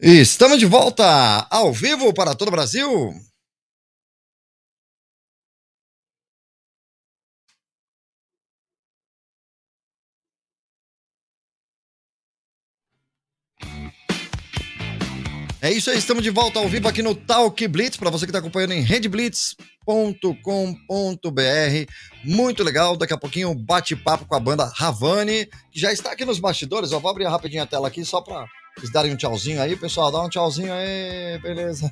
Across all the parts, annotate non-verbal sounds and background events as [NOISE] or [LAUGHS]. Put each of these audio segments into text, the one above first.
Estamos de volta ao vivo para todo o Brasil. É isso aí, estamos de volta ao vivo aqui no Talk Blitz, para você que está acompanhando em redblitz.com.br. Muito legal, daqui a pouquinho um bate-papo com a banda Ravani, que já está aqui nos bastidores. Eu vou abrir rapidinho a tela aqui só para vocês darem um tchauzinho aí, pessoal. Dá um tchauzinho aí, beleza.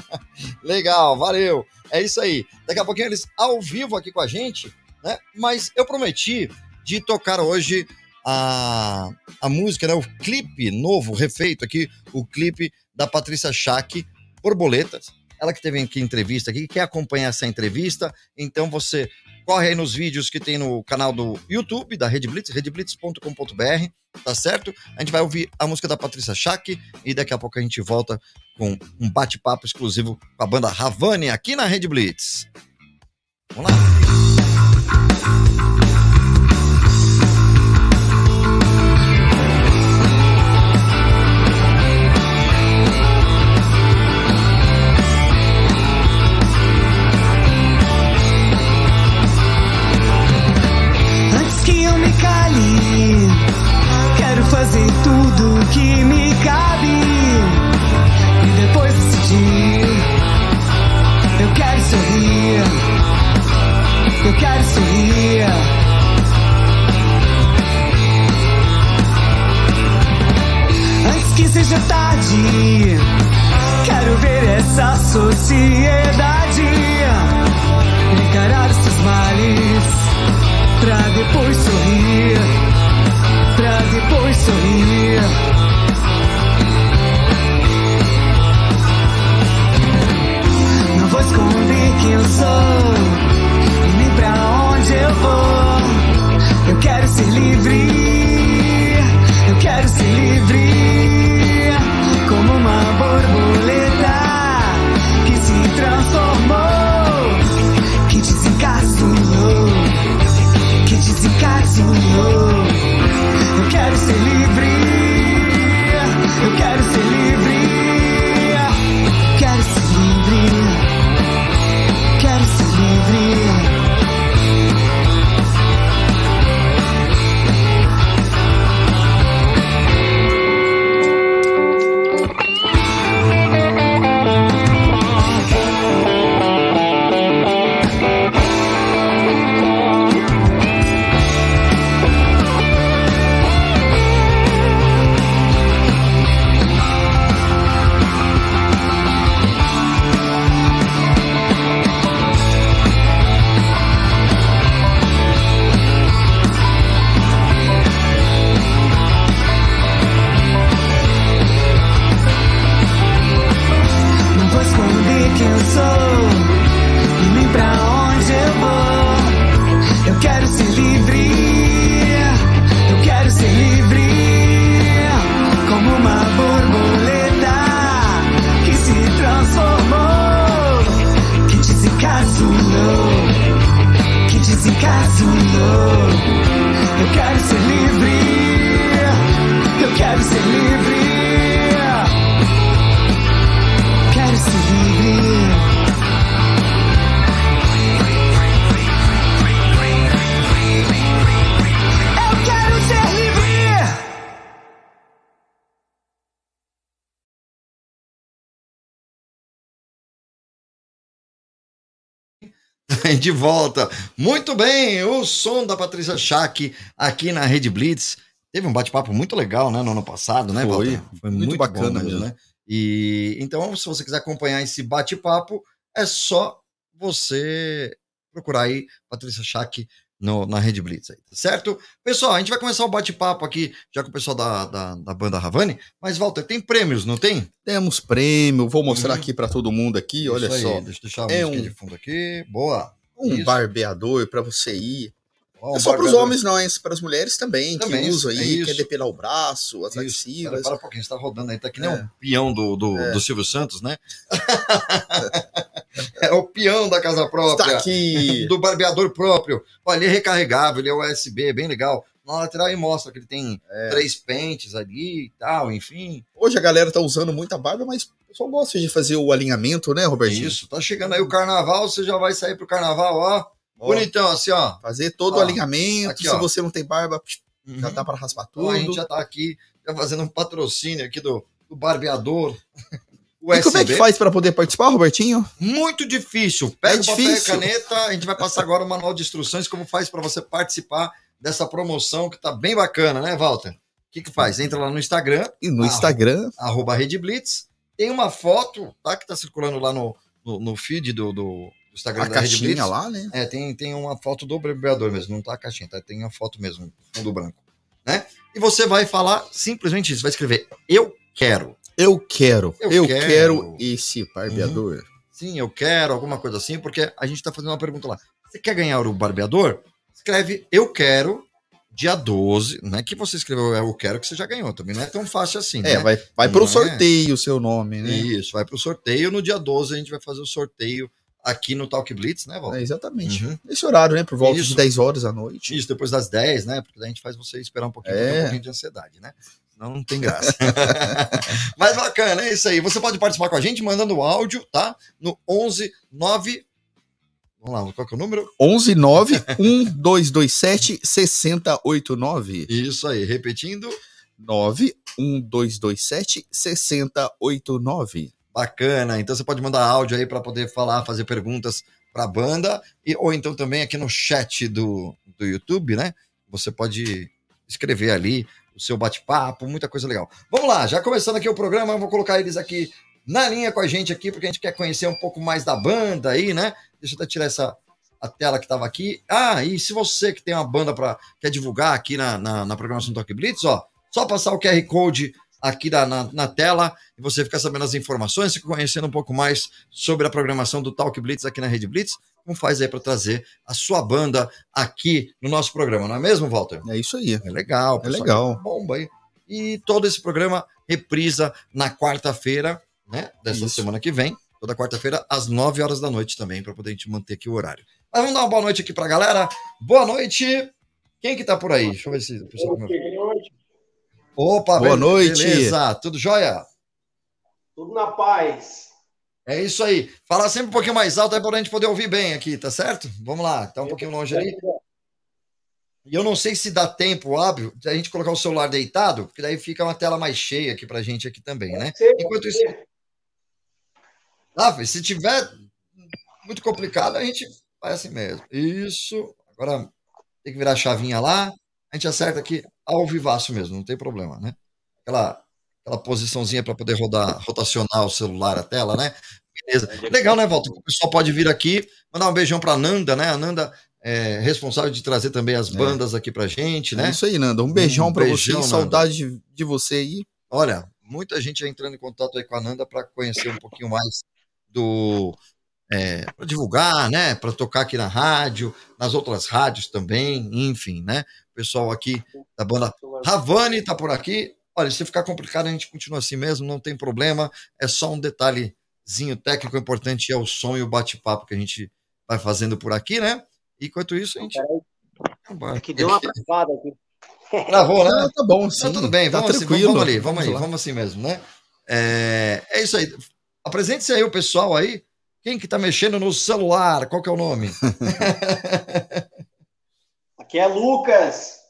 [LAUGHS] legal, valeu. É isso aí. Daqui a pouquinho eles ao vivo aqui com a gente, né? Mas eu prometi de tocar hoje a, a música, né? O clipe novo, refeito aqui, o clipe da Patrícia Schack, Borboletas. Ela que teve aqui entrevista aqui, quer acompanhar essa entrevista, então você corre aí nos vídeos que tem no canal do YouTube da Rede Blitz, redblitz.com.br, tá certo? A gente vai ouvir a música da Patrícia Schack e daqui a pouco a gente volta com um bate-papo exclusivo com a banda Ravani aqui na Rede Blitz. Vamos lá! De volta. Muito bem, o som da Patrícia Schack aqui na Rede Blitz. Teve um bate-papo muito legal, né, no ano passado, né, Foi, Walter? foi muito, muito bacana mesmo, né? E então, se você quiser acompanhar esse bate-papo, é só você procurar aí Patrícia Schack no, na Rede Blitz aí, tá certo? Pessoal, a gente vai começar o bate-papo aqui já com o pessoal da, da, da, banda Ravani, mas Walter, tem prêmios, não tem? Temos prêmio, vou mostrar uhum. aqui para todo mundo aqui, Isso olha aí, só. Deixa eu deixar a é um... de fundo aqui, boa. Um Isso. barbeador para você ir. Oh, é só para os homens, não, é para as mulheres também, também que usam aí, é quer depilar o braço, as axilas. Para, um pouquinho, você está rodando aí, tá que nem é. o peão do, do, é. do Silvio Santos, né? [LAUGHS] é o peão da casa própria. Está aqui. Do barbeador próprio. Olha, ele é recarregável, ele é USB, bem legal. na lateral e mostra que ele tem é. três pentes ali e tal, enfim. Hoje a galera tá usando muita barba, mas pessoal gosta de fazer o alinhamento, né, Robertinho? Isso, tá chegando aí o carnaval, você já vai sair pro carnaval, ó. ó bonitão, assim, ó. Fazer todo ó, o alinhamento. Aqui, se ó. você não tem barba, uhum. já dá para raspar tudo. Ó, a gente já tá aqui, já fazendo um patrocínio aqui do, do barbeador. USB. [LAUGHS] E como é que faz para poder participar, Robertinho? Muito difícil. Pega é difícil. papel e caneta, a gente vai passar agora o manual de instruções como faz para você participar dessa promoção que tá bem bacana, né, Walter? O que que faz? Entra lá no Instagram. E no Instagram? Arroba Rede Blitz. Tem uma foto, tá? Que tá circulando lá no, no, no feed do, do Instagram a da Rede Blitz. lá, né? É, tem, tem uma foto do bebedor mesmo, não tá a caixinha, tá? Tem a foto mesmo, fundo branco, né? E você vai falar simplesmente isso, vai escrever eu quero. Eu quero. Eu, eu quero. quero. esse barbeador. Uhum. Sim, eu quero, alguma coisa assim, porque a gente tá fazendo uma pergunta lá. Você quer ganhar o barbeador? Escreve eu quero dia 12. Não é que você escreveu eu quero que você já ganhou, também não é tão fácil assim. É, né? vai, vai pro é? sorteio o seu nome, né? Isso, vai pro sorteio. No dia 12 a gente vai fazer o sorteio aqui no Talk Blitz, né, Val? É, exatamente. Uhum. Esse horário, né? Por volta Isso. de 10 horas à noite. Isso, depois das 10, né? Porque daí a gente faz você esperar um pouquinho, é. um pouquinho de ansiedade, né? Senão não tem graça. [LAUGHS] Mas bacana, é isso aí. Você pode participar com a gente mandando áudio, tá? No 11 9 Vamos lá, qual que é o número? 11 9 1227 6089. Isso aí, repetindo. 9 1227 6089. Bacana, então você pode mandar áudio aí para poder falar, fazer perguntas para a banda, e, ou então também aqui no chat do, do YouTube, né? Você pode escrever ali o seu bate-papo, muita coisa legal. Vamos lá, já começando aqui o programa, vou colocar eles aqui na linha com a gente aqui, porque a gente quer conhecer um pouco mais da banda aí, né? Deixa eu até tirar essa a tela que estava aqui. Ah, e se você que tem uma banda para quer divulgar aqui na, na, na programação do Talk Blitz, ó, só passar o QR Code aqui na, na, na, tela e você ficar sabendo as informações, fica conhecendo um pouco mais sobre a programação do Talk Blitz aqui na Rede Blitz. Como faz aí para trazer a sua banda aqui no nosso programa, não é mesmo, Walter? É isso aí. É legal. É legal. Bomba aí. E todo esse programa reprisa na quarta-feira, né? Dessa isso. semana que vem, toda quarta-feira, às 9 horas da noite também, para poder a gente manter aqui o horário. Mas vamos dar uma boa noite aqui para a galera. Boa noite. Quem que tá por aí? Deixa eu ver se o pessoal. Boa noite. Opa, boa noite. Beleza, tudo jóia? Tudo na paz. É isso aí. Fala sempre um pouquinho mais alto aí para a gente poder ouvir bem aqui, tá certo? Vamos lá, tá um pouquinho longe ali. E eu não sei se dá tempo, óbvio, de a gente colocar o celular deitado, porque daí fica uma tela mais cheia aqui pra gente aqui também, né? Enquanto isso. Ah, se tiver muito complicado, a gente faz assim mesmo. Isso. Agora tem que virar a chavinha lá. A gente acerta aqui ao vivaço mesmo, não tem problema, né? Aquela aquela posiçãozinha para poder rodar, rotacionar o celular, a tela, né? Beleza. Legal, né, Walter? O pessoal pode vir aqui, mandar um beijão para Nanda, né? A Nanda é responsável de trazer também as é. bandas é. aqui pra gente, né? É isso aí, Nanda. Um beijão um para você, Nanda. saudade de, de você aí. Olha, muita gente entrando em contato aí com a Nanda para conhecer um pouquinho mais do é, para divulgar, né? Para tocar aqui na rádio, nas outras rádios também, enfim, né? O pessoal aqui da banda Ravani tá por aqui. Olha, se ficar complicado, a gente continua assim mesmo, não tem problema. É só um detalhezinho técnico importante, é o som e o bate-papo que a gente vai fazendo por aqui, né? Enquanto isso, a gente. É que deu uma travada aqui. Travou, né? Ah, tá bom, sim. Tá tudo bem, tá vamos, tranquilo. Assim, vamos ali, vamos, vamos aí, vamos assim mesmo, né? É, é isso aí. Apresente-se aí o pessoal aí. Quem que tá mexendo no celular? Qual que é o nome? [LAUGHS] Aqui é Lucas.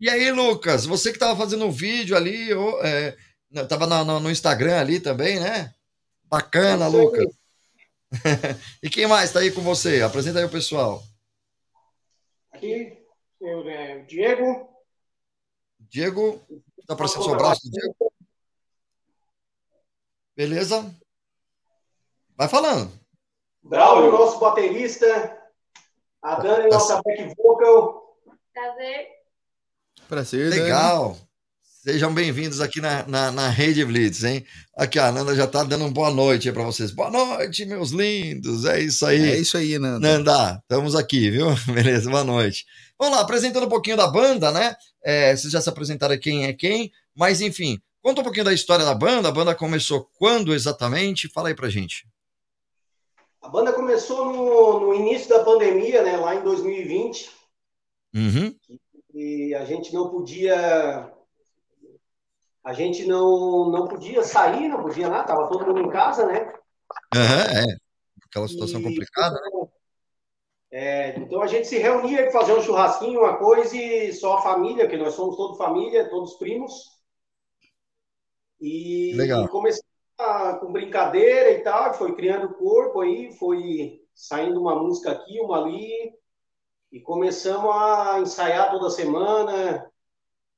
E aí, Lucas, você que estava fazendo um vídeo ali, é, tava no, no, Instagram ali também, né? Bacana, Lucas. [LAUGHS] e quem mais está aí com você? Apresenta aí o pessoal. Aqui, eu, é, Diego. Diego, está aparecendo o seu braço, Diego? Beleza? Vai falando. Braulio, nosso baterista. A Dani, nossa back vocal. Prazer. Prazer, Legal. Dani. Sejam bem-vindos aqui na, na, na, Rede Blitz, hein? Aqui, a Nanda já tá dando uma boa noite para vocês. Boa noite, meus lindos. É isso aí. É isso aí, Nanda. Nanda, estamos aqui, viu? [LAUGHS] Beleza, boa noite. Vamos lá, apresentando um pouquinho da banda, né? É, vocês já se apresentaram quem é quem, mas enfim, conta um pouquinho da história da banda. A banda começou quando exatamente? Fala aí pra gente. A banda começou no, no início da pandemia, né? Lá em 2020. Uhum e a gente não podia a gente não, não podia sair, não podia nada, tava todo mundo em casa, né? Uhum, é, aquela situação e, complicada, né? É, então a gente se reunia para fazer um churrasquinho, uma coisa, e só a família, que nós somos todos família, todos primos. E Legal. comecei a, com brincadeira e tal, foi criando corpo aí, foi saindo uma música aqui, uma ali, e começamos a ensaiar toda semana.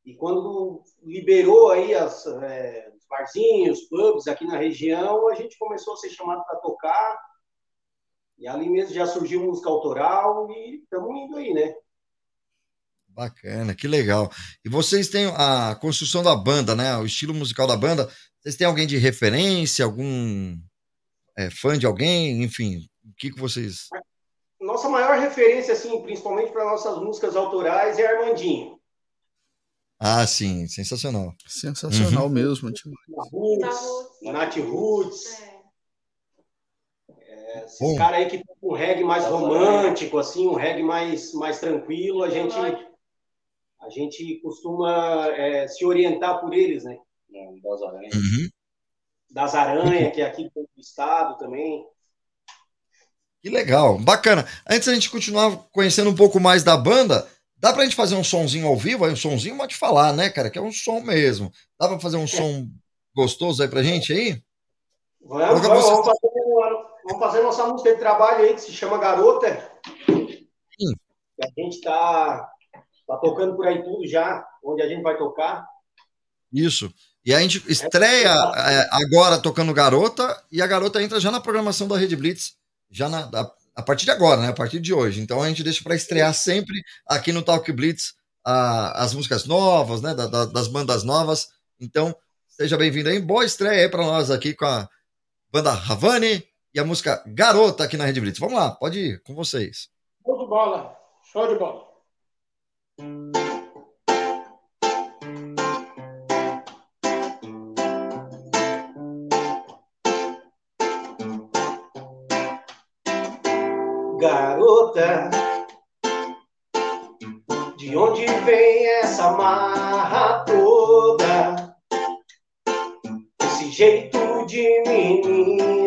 E quando liberou aí as, é, os barzinhos, pubs aqui na região, a gente começou a ser chamado para tocar. E ali mesmo já surgiu música autoral e estamos indo aí, né? Bacana, que legal. E vocês têm a construção da banda, né? O estilo musical da banda. Vocês têm alguém de referência, algum é, fã de alguém? Enfim, o que, que vocês. Nossa maior referência, assim, principalmente para nossas músicas autorais, é Armandinho. Ah, sim, sensacional. Sensacional uhum. mesmo. Nath Roots. É, esses caras aí que tem um reggae mais romântico, assim, um reggae mais, mais tranquilo, a gente, a gente costuma é, se orientar por eles, né? Das Aranhas. Uhum. Das Aranhas, que é aqui do estado também. Que legal, bacana. Antes a gente continuar conhecendo um pouco mais da banda, Dá pra gente fazer um sonzinho ao vivo? Aí um sonzinho pode falar, né, cara? Que é um som mesmo. Dá pra fazer um som gostoso aí pra gente aí? Vamos, vamos, vamos, fazer, vamos fazer nossa música de trabalho aí que se chama Garota. Sim. A gente tá, tá tocando por aí tudo já, onde a gente vai tocar. Isso. E a gente estreia é, agora tocando Garota e a Garota entra já na programação da Rede Blitz, já na, a partir de agora, né? A partir de hoje. Então a gente deixa para estrear sempre aqui no Talk Blitz a, as músicas novas, né? Da, da, das bandas novas. Então seja bem-vindo aí. Boa estreia aí para nós aqui com a banda Havani e a música Garota aqui na Rede Blitz. Vamos lá, pode ir com vocês. Show de bola, show de bola. Garota. De onde vem essa marra toda? Esse jeito de menina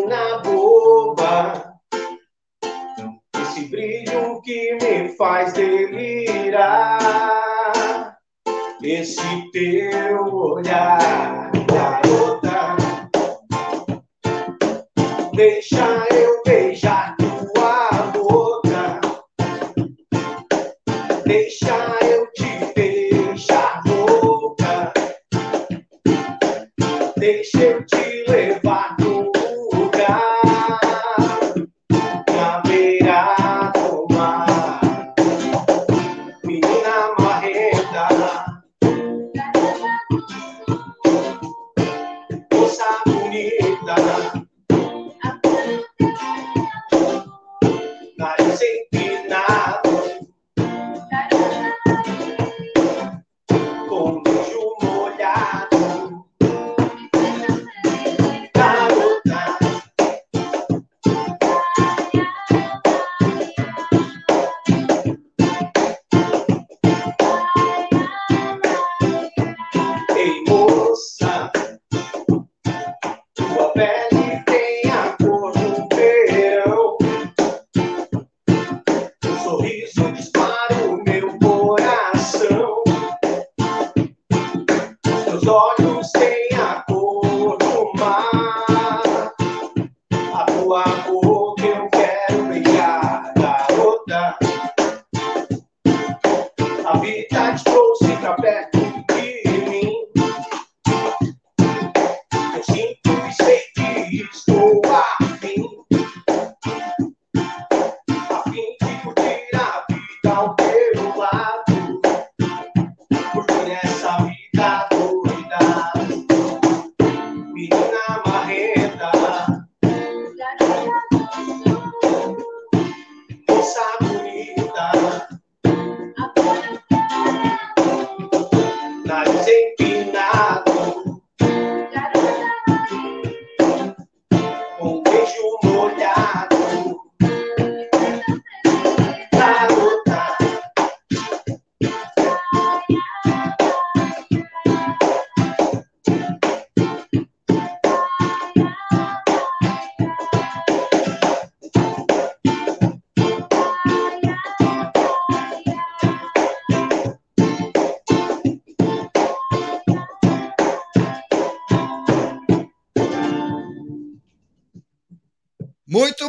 faz delirar. Esse teu olhar, garota. Deixa eu beijar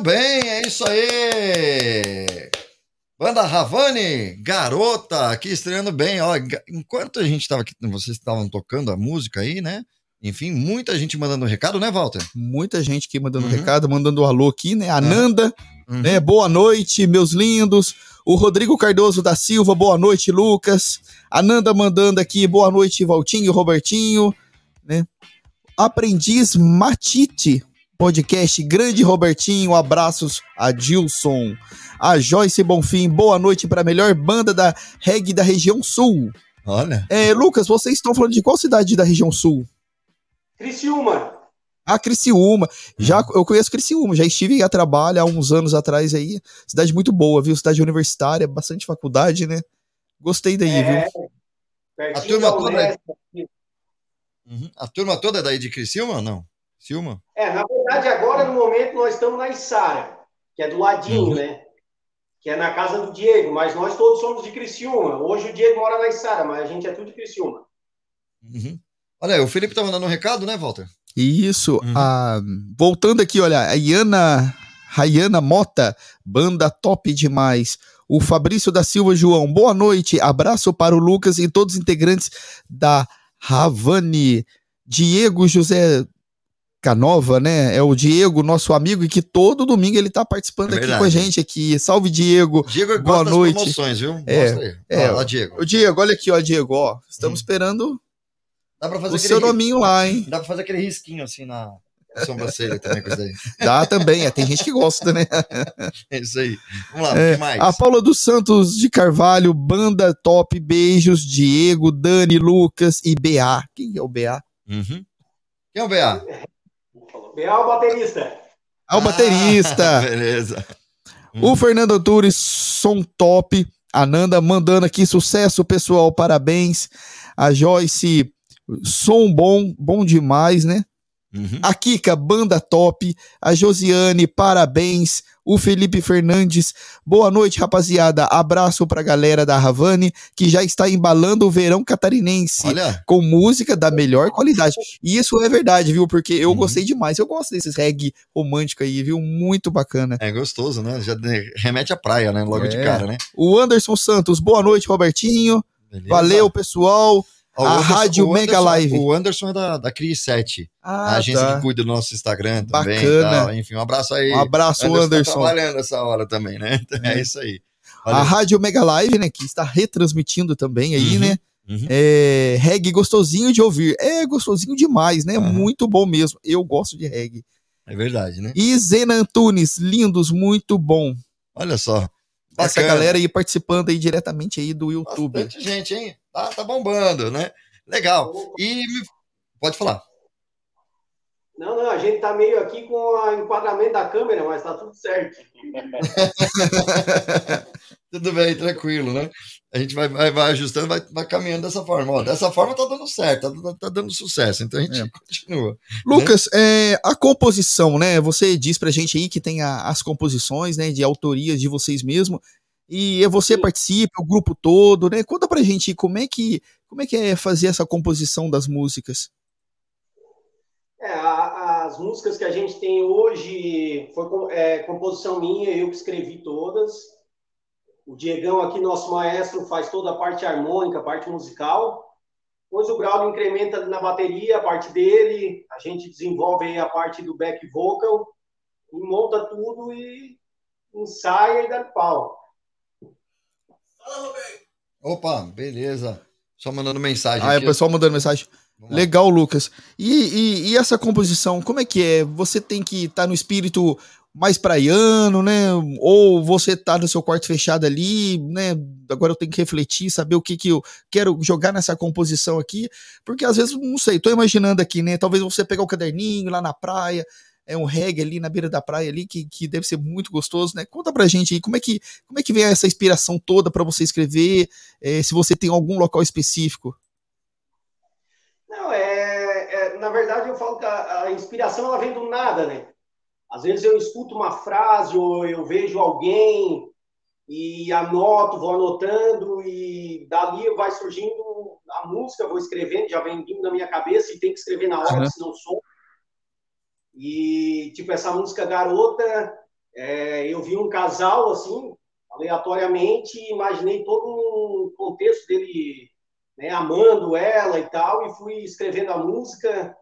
Muito bem, é isso aí. Banda Ravani, garota, aqui estreando bem. Ó, enquanto a gente estava aqui, vocês estavam tocando a música aí, né? Enfim, muita gente mandando recado, né, Walter? Muita gente aqui mandando uhum. recado, mandando um alô aqui, né? Ananda, uhum. né? Boa noite, meus lindos. O Rodrigo Cardoso da Silva, boa noite, Lucas. Ananda mandando aqui, boa noite, Valtinho, Robertinho, né? Aprendiz Matite, podcast Grande Robertinho, abraços a Dilson. A Joyce Bonfim, boa noite para a melhor banda da reggae da região sul. Olha. É, Lucas, vocês estão falando de qual cidade da região sul? Criciúma. Ah, Criciúma. Já, eu conheço Criciúma, já estive a trabalho há uns anos atrás aí. Cidade muito boa, viu? Cidade universitária, bastante faculdade, né? Gostei daí, é, viu? A turma toda. É... Uhum. A turma toda é daí de Criciúma ou não? Criciúma? É, na verdade, agora no momento nós estamos na Içara, que é do ladinho, uhum. né? Que é na casa do Diego, mas nós todos somos de Criciúma. Hoje o Diego mora na Içara, mas a gente é tudo de Criciúma. Uhum. Olha aí, o Felipe tá mandando um recado, né, Walter? Isso. Uhum. A... Voltando aqui, olha, a Iana, Rayana Mota, banda top demais. O Fabrício da Silva João, boa noite. Abraço para o Lucas e todos os integrantes da Ravani. Diego José Canova, né? É o Diego, nosso amigo, e que todo domingo ele tá participando é aqui com a gente aqui. Salve, Diego. Diego Boa noite. promoções, viu? É, Mostra aí. É, ó, Diego. O Diego, olha aqui, ó, Diego, ó. Estamos hum. esperando Dá pra fazer o seu nominho lá, hein? Dá pra fazer aquele risquinho assim na sobrancelha também com isso aí. [LAUGHS] Dá também, é, tem gente que gosta, né? [LAUGHS] é isso aí. Vamos lá, é, o que mais? A Paula dos Santos de Carvalho, banda top, beijos, Diego, Dani, Lucas e BA. Quem é o BA? Uhum. Quem é o BA? É o baterista. É o baterista. Ah, [LAUGHS] beleza. O Fernando Antunes, som top. Ananda mandando aqui sucesso, pessoal, parabéns. A Joyce som bom, bom demais, né? Uhum. A Kika, banda top. A Josiane, parabéns. O Felipe Fernandes, boa noite, rapaziada. Abraço pra galera da Havane, que já está embalando o verão catarinense Olha. com música da melhor qualidade. E isso é verdade, viu? Porque eu uhum. gostei demais. Eu gosto desses reggae romântico aí, viu? Muito bacana. É gostoso, né? Já remete à praia, né? Logo é. de cara, né? O Anderson Santos, boa noite, Robertinho. Beleza. Valeu, pessoal a Anderson, Rádio Mega Anderson, Live. O Anderson é da, da Cris 7, ah, a agência tá. que cuida do nosso Instagram também. Bacana. Enfim, um abraço aí. Um abraço, Anderson. Tá Anderson. Tá trabalhando essa hora também, né? [LAUGHS] É, é isso aí. Valeu. A Rádio Mega Live, né, que está retransmitindo também aí, uhum, né? Uhum. É, reggae gostosinho de ouvir. É gostosinho demais, né? Uhum. Muito bom mesmo. Eu gosto de reggae. É verdade, né? E Zena Antunes, lindos, muito bom. Olha só. Bacana. Essa galera aí participando aí diretamente aí do YouTube. Bastante gente, hein? Tá, tá bombando, né? Legal. E pode falar. Não, não, a gente tá meio aqui com o enquadramento da câmera, mas tá tudo certo. [LAUGHS] tudo bem, tranquilo, né? A gente vai, vai, vai ajustando, vai, vai, caminhando dessa forma. Ó, dessa forma tá dando certo, tá, tá dando sucesso, então a gente é. continua. Né? Lucas, né? é, a composição, né? Você diz pra gente aí que tem a, as composições, né, de autorias de vocês mesmos. E você Sim. participa, o grupo todo, né? Conta pra gente como é que como é que é fazer essa composição das músicas? É, a, as músicas que a gente tem hoje foi é, composição minha, eu que escrevi todas. O Diegão aqui, nosso maestro, faz toda a parte harmônica, a parte musical. Depois o Braulio incrementa na bateria a parte dele, a gente desenvolve aí a parte do back vocal, e monta tudo e ensaia e dá pau. Opa, beleza. Só mandando mensagem. Ah, é o pessoal mandando mensagem. Legal, Lucas. E, e, e, essa composição, como é que é? Você tem que estar tá no espírito mais praiano, né? Ou você tá no seu quarto fechado ali, né? Agora eu tenho que refletir, saber o que que eu quero jogar nessa composição aqui, porque às vezes, não sei, tô imaginando aqui, né? Talvez você pegar o caderninho lá na praia, é um reggae ali na beira da praia ali que, que deve ser muito gostoso, né? Conta pra gente aí como é que, como é que vem essa inspiração toda para você escrever, é, se você tem algum local específico. Não, é, é, na verdade eu falo que a, a, inspiração ela vem do nada, né? Às vezes eu escuto uma frase ou eu vejo alguém e anoto, vou anotando e dali vai surgindo a música, vou escrevendo, já vem vindo na minha cabeça e tem que escrever na hora, uhum. senão sou E, tipo, essa música Garota, é, eu vi um casal, assim, aleatoriamente, imaginei todo um contexto dele né, amando ela e tal, e fui escrevendo a música.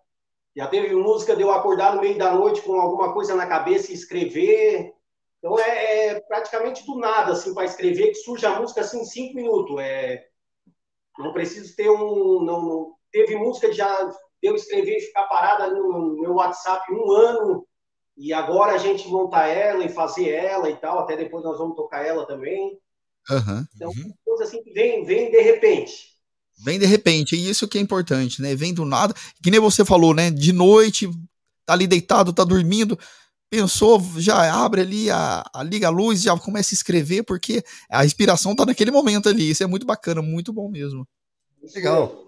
Já teve música de eu acordar no meio da noite com alguma coisa na cabeça e escrever. Então é, é praticamente do nada, assim, para escrever, que surge a música assim em cinco minutos. É, não preciso ter um. Não, não teve música de já eu escrever e ficar parada no meu WhatsApp um ano, e agora a gente montar ela e fazer ela e tal, até depois nós vamos tocar ela também. Uhum. Então, uhum. coisa assim que vem, vem de repente. Vem de repente, e isso que é importante, né? Vem do nada, que nem você falou, né? De noite, tá ali deitado, tá dormindo, pensou, já abre ali, a, a, liga a luz, já começa a escrever, porque a inspiração tá naquele momento ali. Isso é muito bacana, muito bom mesmo. Legal.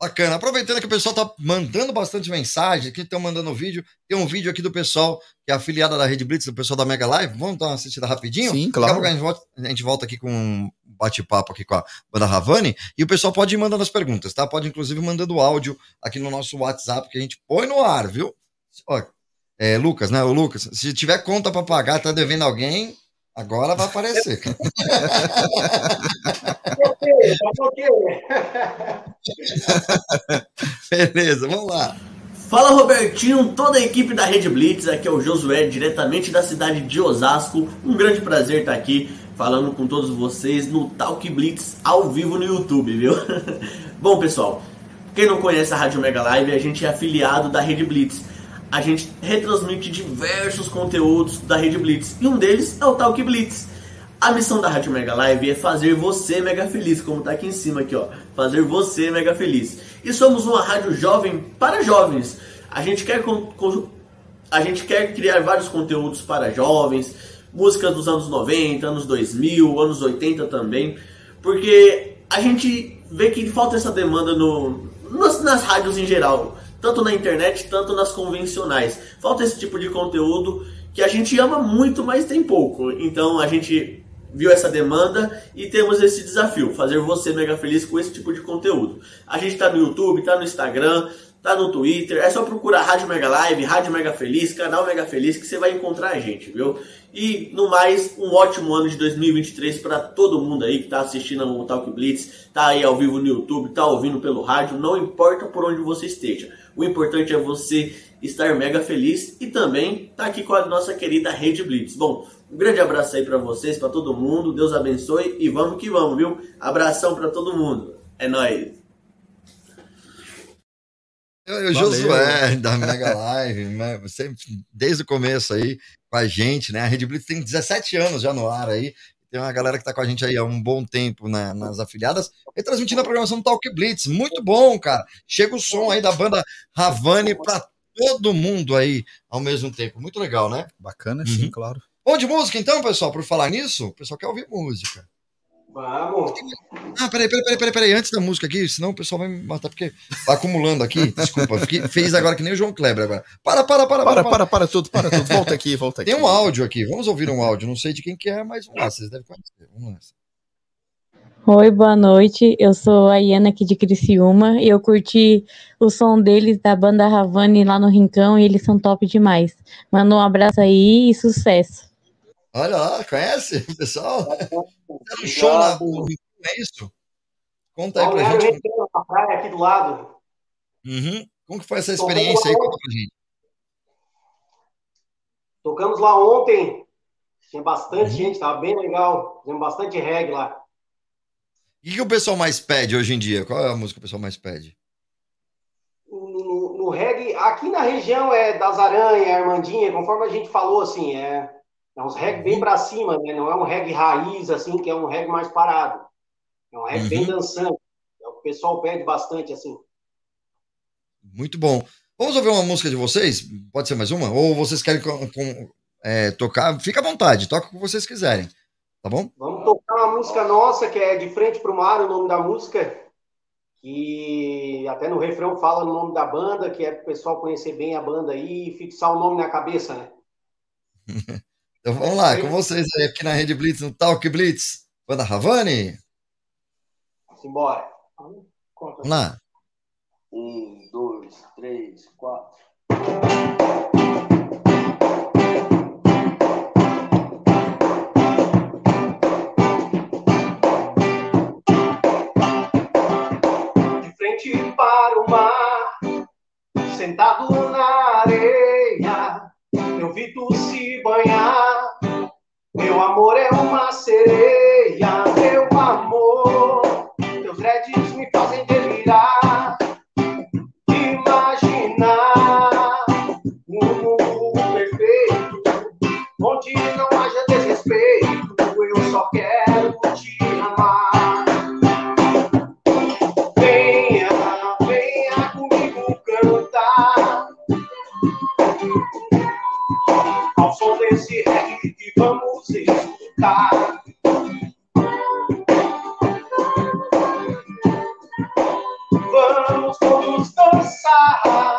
Bacana. Aproveitando que o pessoal tá mandando bastante mensagem, que estão mandando vídeo. Tem um vídeo aqui do pessoal que é afiliada da Rede Blitz, do pessoal da Mega Live. Vamos dar uma assistida rapidinho? Sim, claro. Daqui a, a, gente volta, a gente volta aqui com um bate-papo aqui com a banda Ravani. E o pessoal pode ir mandando as perguntas, tá? Pode, inclusive, mandando áudio aqui no nosso WhatsApp que a gente põe no ar, viu? Ó, é, Lucas, né? O Lucas, se tiver conta para pagar, tá devendo alguém, agora vai aparecer. [LAUGHS] Beleza, vamos lá. Fala Robertinho, toda a equipe da Rede Blitz, aqui é o Josué, diretamente da cidade de Osasco. Um grande prazer estar aqui falando com todos vocês no Talk Blitz ao vivo no YouTube, viu? [LAUGHS] Bom, pessoal, quem não conhece a Rádio Mega Live, a gente é afiliado da Rede Blitz. A gente retransmite diversos conteúdos da Rede Blitz e um deles é o Talk Blitz. A missão da Rádio Mega Live é fazer você mega feliz, como tá aqui em cima aqui, ó. Fazer você mega feliz. E somos uma rádio jovem para jovens. A gente quer a gente quer criar vários conteúdos para jovens, músicas dos anos 90, anos 2000, anos 80 também, porque a gente vê que falta essa demanda no, nas, nas rádios em geral, tanto na internet, tanto nas convencionais. Falta esse tipo de conteúdo que a gente ama muito, mas tem pouco. Então a gente viu essa demanda e temos esse desafio, fazer você mega feliz com esse tipo de conteúdo. A gente está no YouTube, está no Instagram, tá no Twitter, é só procurar Rádio Mega Live, Rádio Mega Feliz, canal Mega Feliz que você vai encontrar a gente, viu? E no mais, um ótimo ano de 2023 para todo mundo aí que está assistindo ao Talk Blitz, tá aí ao vivo no YouTube, tá ouvindo pelo rádio, não importa por onde você esteja. O importante é você estar mega feliz e também tá aqui com a nossa querida Rede Blitz. Bom, um grande abraço aí para vocês, para todo mundo. Deus abençoe e vamos que vamos, viu? Abração para todo mundo. É nóis. O Josué da Mega Live, né? sempre, desde o começo aí com a gente, né? A Rede Blitz tem 17 anos já no ar aí. Tem uma galera que está com a gente aí há um bom tempo né, nas afiliadas e transmitindo a programação do Talk Blitz. Muito bom, cara. Chega o som aí da banda Ravani para todo mundo aí ao mesmo tempo. Muito legal, né? Bacana, sim, uhum. claro. Vamos de música então, pessoal, por falar nisso? O pessoal quer ouvir música. Vamos. Ah, peraí, peraí, peraí, peraí, peraí, antes da música aqui, senão o pessoal vai me matar, porque tá acumulando aqui. [LAUGHS] Desculpa, fiquei, fez agora que nem o João Kleber agora. Para, para, para, para. Para, para, para tudo, para tudo. Volta aqui, volta aqui. Tem um áudio aqui, vamos ouvir um áudio. Não sei de quem que é, mas vamos lá, vocês devem conhecer. Vamos nessa. Oi, boa noite. Eu sou a Iana aqui de Criciúma e eu curti o som deles da banda Ravani lá no Rincão e eles são top demais. Manda um abraço aí e sucesso. Olha lá, conhece o [LAUGHS] pessoal? um show na, no é isso? Conta aí pra gente. Na praia aqui do lado. Uhum. Como que foi essa experiência aí? Conta pra gente. Tocamos lá ontem. Tinha bastante uhum. gente, tava bem legal. Fizemos bastante reggae lá. O que o pessoal mais pede hoje em dia? Qual é a música que o pessoal mais pede? No, no reggae, aqui na região é das Aranha, Armandinha, conforme a gente falou, assim, é é uns reggae bem para cima, né? Não é um reggae raiz, assim, que é um reggae mais parado. É um reggae uhum. bem dançante. É o que o pessoal pede bastante, assim. Muito bom. Vamos ouvir uma música de vocês? Pode ser mais uma? Ou vocês querem com, com, é, tocar? Fica à vontade, toca o que vocês quiserem. Tá bom? Vamos tocar uma música nossa, que é De Frente para o Mar, o nome da música. Que até no refrão fala o nome da banda, que é para o pessoal conhecer bem a banda aí e fixar o nome na cabeça, né? [LAUGHS] Então vamos lá, com vocês aí aqui na Rede Blitz, no Talk Blitz. Banda Ravani? Simbora. Vamos lá. Um, dois, três, quatro. De frente para o mar, sentado na areia, eu vi tu se banhar. Meu amor é uma sereia, meu amor. Teus dreads me fazem delirar. Imaginar um mundo perfeito, onde não haja desrespeito. Eu só quero te amar. Venha, venha comigo cantar. Ao som desse vamos escutar. Vamos todos dançar.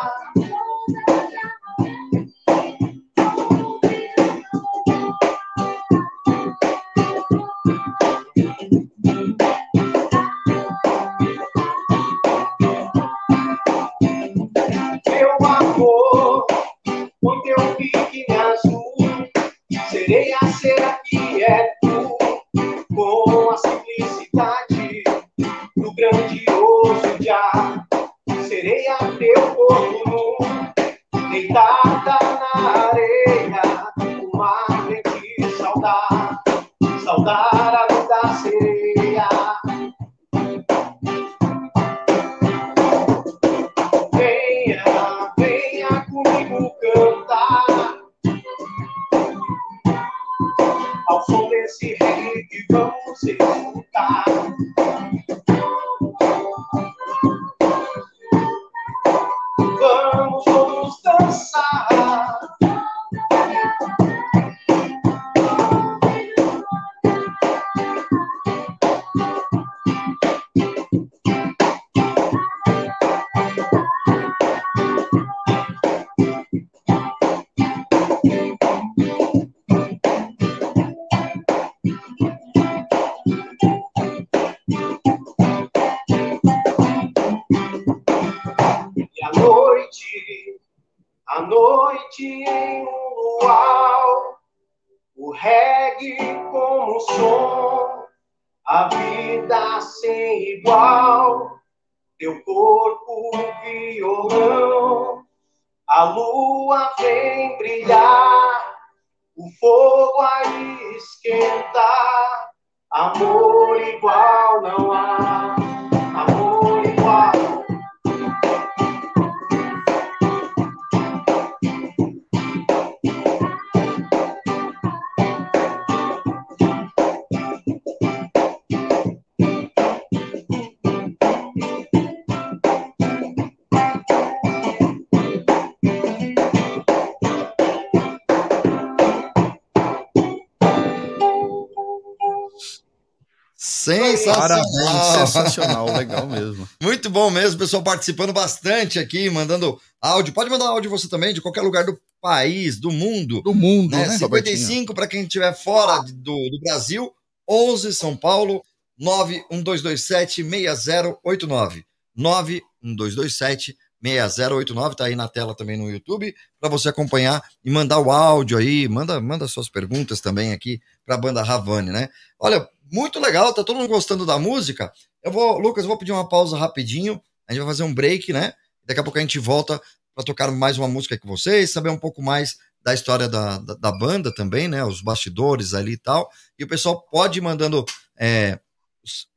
Sensacional. Parabéns, sensacional, legal mesmo. [LAUGHS] Muito bom mesmo, pessoal participando bastante aqui, mandando áudio. Pode mandar áudio você também, de qualquer lugar do país, do mundo. Do mundo, né? né, Robertinho? 55 para quem estiver fora do, do Brasil, 11 São Paulo, 91227 6089. 91227 6089, tá aí na tela também no YouTube, para você acompanhar e mandar o áudio aí, manda, manda suas perguntas também aqui para a banda Ravane, né? Olha, muito legal, tá todo mundo gostando da música. Eu vou, Lucas, eu vou pedir uma pausa rapidinho, a gente vai fazer um break, né? Daqui a pouco a gente volta para tocar mais uma música com vocês, saber um pouco mais da história da, da, da banda também, né? Os bastidores ali e tal. E o pessoal pode ir mandando é,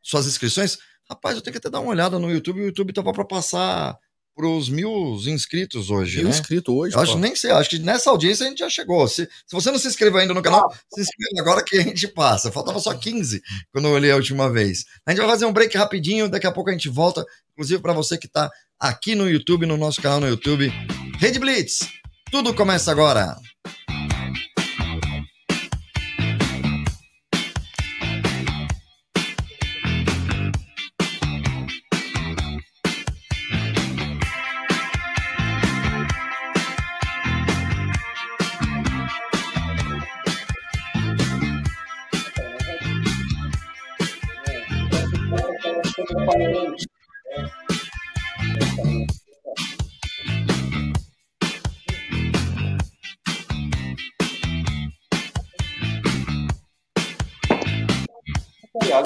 suas inscrições. Rapaz, eu tenho que até dar uma olhada no YouTube. O YouTube tava para passar pros mil inscritos hoje, Mil né? inscrito hoje, Eu acho, nem sei, acho que nessa audiência a gente já chegou. Se, se você não se inscreveu ainda no canal, se inscreva agora que a gente passa. Faltava só 15 quando eu olhei a última vez. A gente vai fazer um break rapidinho, daqui a pouco a gente volta. Inclusive para você que tá aqui no YouTube, no nosso canal no YouTube. Rede Blitz, tudo começa agora.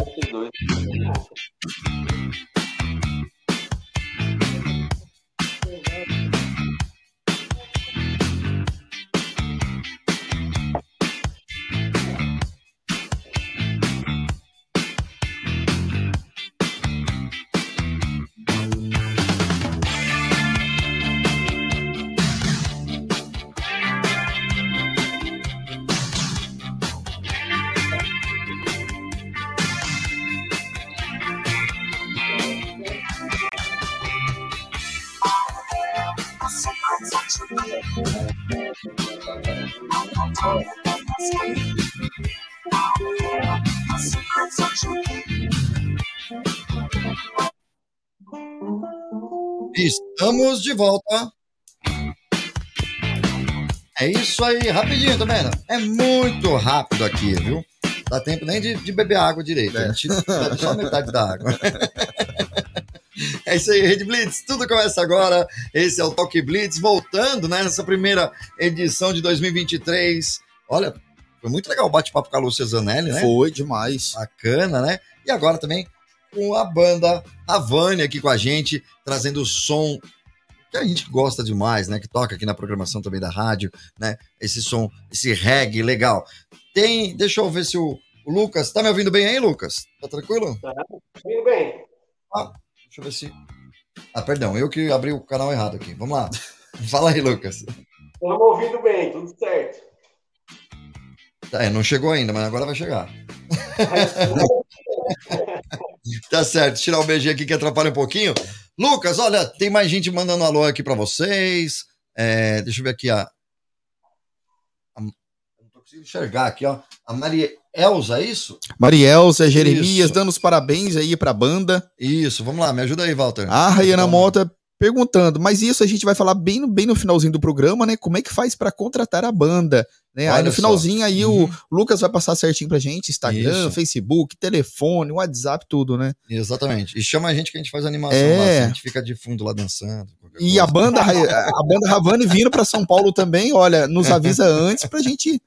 esses dois. Estamos de volta. É isso aí, rapidinho, tá vendo? É muito rápido aqui, viu? Dá tempo nem de, de beber água direito. A gente bebe só metade da água. [LAUGHS] É isso aí, Rede Blitz. Tudo começa agora. Esse é o Talk Blitz, voltando né, nessa primeira edição de 2023. Olha, foi muito legal o bate-papo com a Lúcia Zanelli, né? Foi demais. Bacana, né? E agora também com a banda Havane aqui com a gente, trazendo o som que a gente gosta demais, né? Que toca aqui na programação também da rádio, né? Esse som, esse reggae legal. Tem, deixa eu ver se o, o Lucas, tá me ouvindo bem aí, Lucas? Tá tranquilo? Tá ouvindo bem. Ah, deixa eu ver se. Ah, perdão, eu que abri o canal errado aqui. Vamos lá. [LAUGHS] Fala aí, Lucas. Estamos ouvindo bem, tudo certo. É, não chegou ainda, mas agora vai chegar. [LAUGHS] tá certo, tirar o beijinho aqui que atrapalha um pouquinho. Lucas, olha, tem mais gente mandando alô aqui para vocês. É, deixa eu ver aqui, a. a não tô conseguindo enxergar aqui, ó. A Maria Elza, é isso? Marielza, Jeremias, Isso. dando os parabéns aí pra banda. Isso, vamos lá, me ajuda aí, Walter. A Rayana Mota perguntando, mas isso a gente vai falar bem no, bem no finalzinho do programa, né? Como é que faz pra contratar a banda? Né? Aí no só. finalzinho aí Uhum. o Lucas vai passar certinho pra gente, Instagram, Isso. Facebook, telefone, WhatsApp, tudo, né? Exatamente. E chama a gente que a gente faz animação É. lá, a gente fica de fundo lá dançando. E coisa. a banda, a banda Ravani vindo pra São Paulo também, olha, nos avisa antes pra gente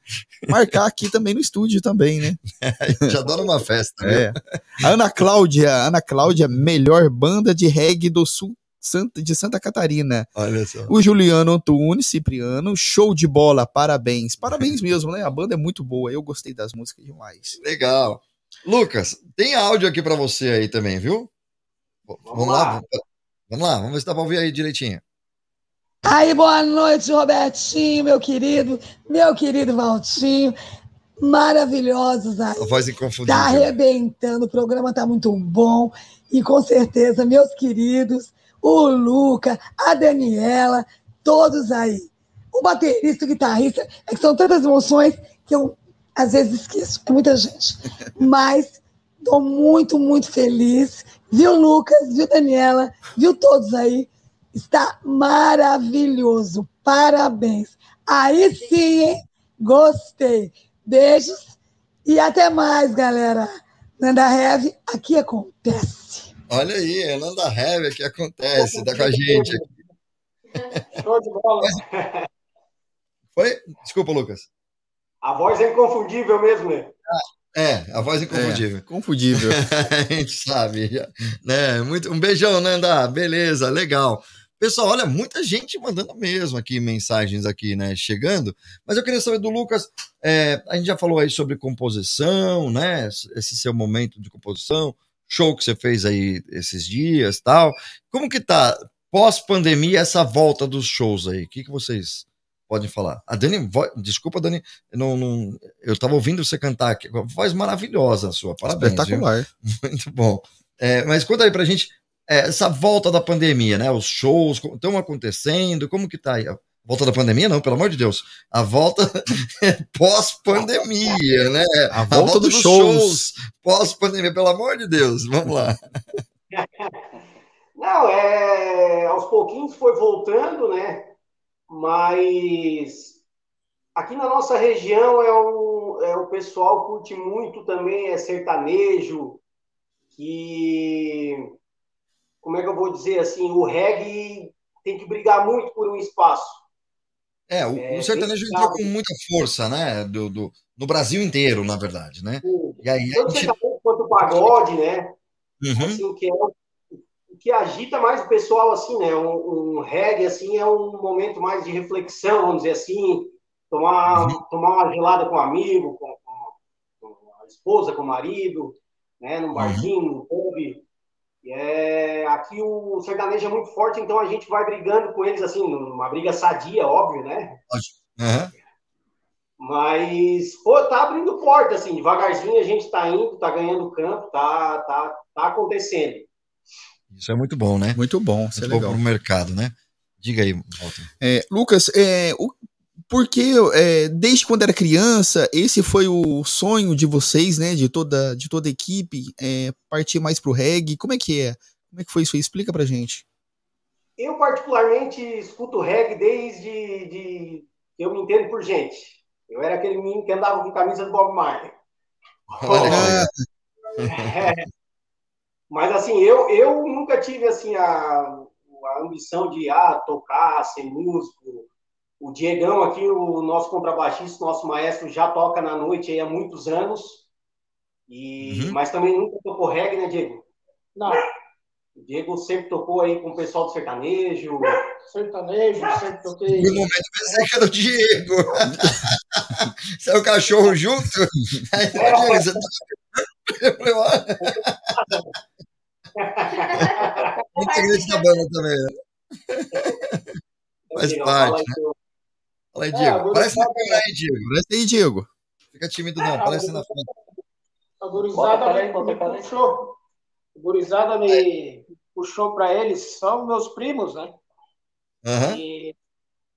marcar aqui também no estúdio também, né? [LAUGHS] Já adora uma festa. né? É. A Ana Cláudia, Ana Cláudia, melhor banda de reggae do sul de Santa Catarina. Olha só. O Juliano Antunes, Cipriano, show de bola, parabéns. Parabéns mesmo, né? A banda é muito boa, eu gostei das músicas demais. Legal. Lucas, tem áudio aqui para você aí também, viu? Vamos, lá. lá. vamos- lá, vamos ver se dá pra ouvir aí direitinho. Aí, boa noite, Robertinho, meu querido, meu querido Valtinho. Maravilhosos aí. A voz Tá inconfundível. arrebentando, o programa tá muito bom. E com certeza, meus queridos, o Luca, a Daniela, todos aí. O baterista, o guitarrista, é que são tantas emoções que eu às vezes esqueço, é muita gente. [LAUGHS] Mas estou muito, muito feliz. Viu, Lucas? Viu, Daniela? Viu todos aí? Está maravilhoso. Parabéns. Aí sim, hein? Gostei. Beijos e até mais, galera. Nanda Heavy, aqui acontece. Olha aí, é Nanda Heavy que acontece, tá com a gente. Show de bola. Foi? Desculpa, Lucas. A voz é inconfundível mesmo, né? É, a voz inconfundível. Confundível. [LAUGHS] a gente sabe. já, Né? Muito, um beijão, Nanda. Beleza, legal. Pessoal, olha, muita gente mandando mesmo aqui mensagens aqui, né? Chegando. Mas eu queria saber do Lucas. é, a gente já falou aí sobre composição, né? Esse seu momento de composição, show que você fez aí esses dias tal. Como que tá pós-pandemia essa volta dos shows aí? O que, que vocês podem falar? A Dani, vo- desculpa, Dani, eu não, não- eu tava ouvindo você cantar aqui. Voz maravilhosa a sua, parabéns. viu? Espetacular. [LAUGHS] Muito bom. É, mas conta aí pra gente é, essa volta da pandemia, né? Os shows estão acontecendo, como que tá aí? A volta da pandemia, não, pelo amor de Deus. A volta [LAUGHS] pós-pandemia, né? A volta, dos shows. pós-pandemia, pelo amor de Deus. Vamos lá. [LAUGHS] Não, é, aos pouquinhos foi voltando, né? Mas aqui na nossa região é um, é, o pessoal curte muito também, é sertanejo, que, como é que eu vou dizer assim, o reggae tem que brigar muito por um espaço. É, o, É, o sertanejo entrou com muita força, né? Do, do- no Brasil inteiro, na verdade, né? E aí Todo gente. sertanejo quanto o pagode, né? Uhum. Assim, o que é o que agita mais o pessoal, assim, né? Um, um reggae, assim, é um momento mais de reflexão, vamos dizer assim, tomar, tomar uma gelada com um amigo, com, com, a esposa, com o marido, né? Num barzinho, num pub. É, aqui o sertanejo é muito forte, então a gente vai brigando com eles, assim, numa briga sadia, óbvio, né? Aham. Mas, pô, tá abrindo porta, assim, devagarzinho a gente tá indo, tá ganhando campo, tá, tá, tá acontecendo. Isso é muito bom, né? Muito bom, isso é Muito bom legal. pro mercado, né? Diga aí, Walter. É, Lucas, é, o, porque é, desde quando era criança, esse foi o sonho de vocês, né? De toda, de toda a equipe, é, partir mais pro reggae. Como é que é? Como é que foi isso aí? Explica pra gente. Eu, particularmente, escuto reggae desde de, que eu me entendo por gente. Eu era aquele menino que andava com camisa do Bob Marley. [LAUGHS] É. Mas, assim, eu, eu nunca tive, assim, a, a ambição de, ah, tocar, ser músico. O Diegão aqui, o nosso contrabaixista, nosso maestro, já toca na noite aí há muitos anos. E, Uhum. Mas também nunca tocou reggae, né, Diego? Não, O Diego sempre tocou aí com o pessoal do sertanejo. sertanejo, sempre toquei. No momento pensei que era o Diego. [LAUGHS] Saiu o cachorro junto. Aí, Diego, você tá... Eu falei, ó, integrante da banda também. né? Faz Diego, parte, né? Fala aí, É, Diego. agora Parece aí, Diego. Parece aí, Diego. Fica tímido não, parece na frente. A gurizada me, me puxou. A gurizada me puxou para eles, são meus primos, né? Aham. E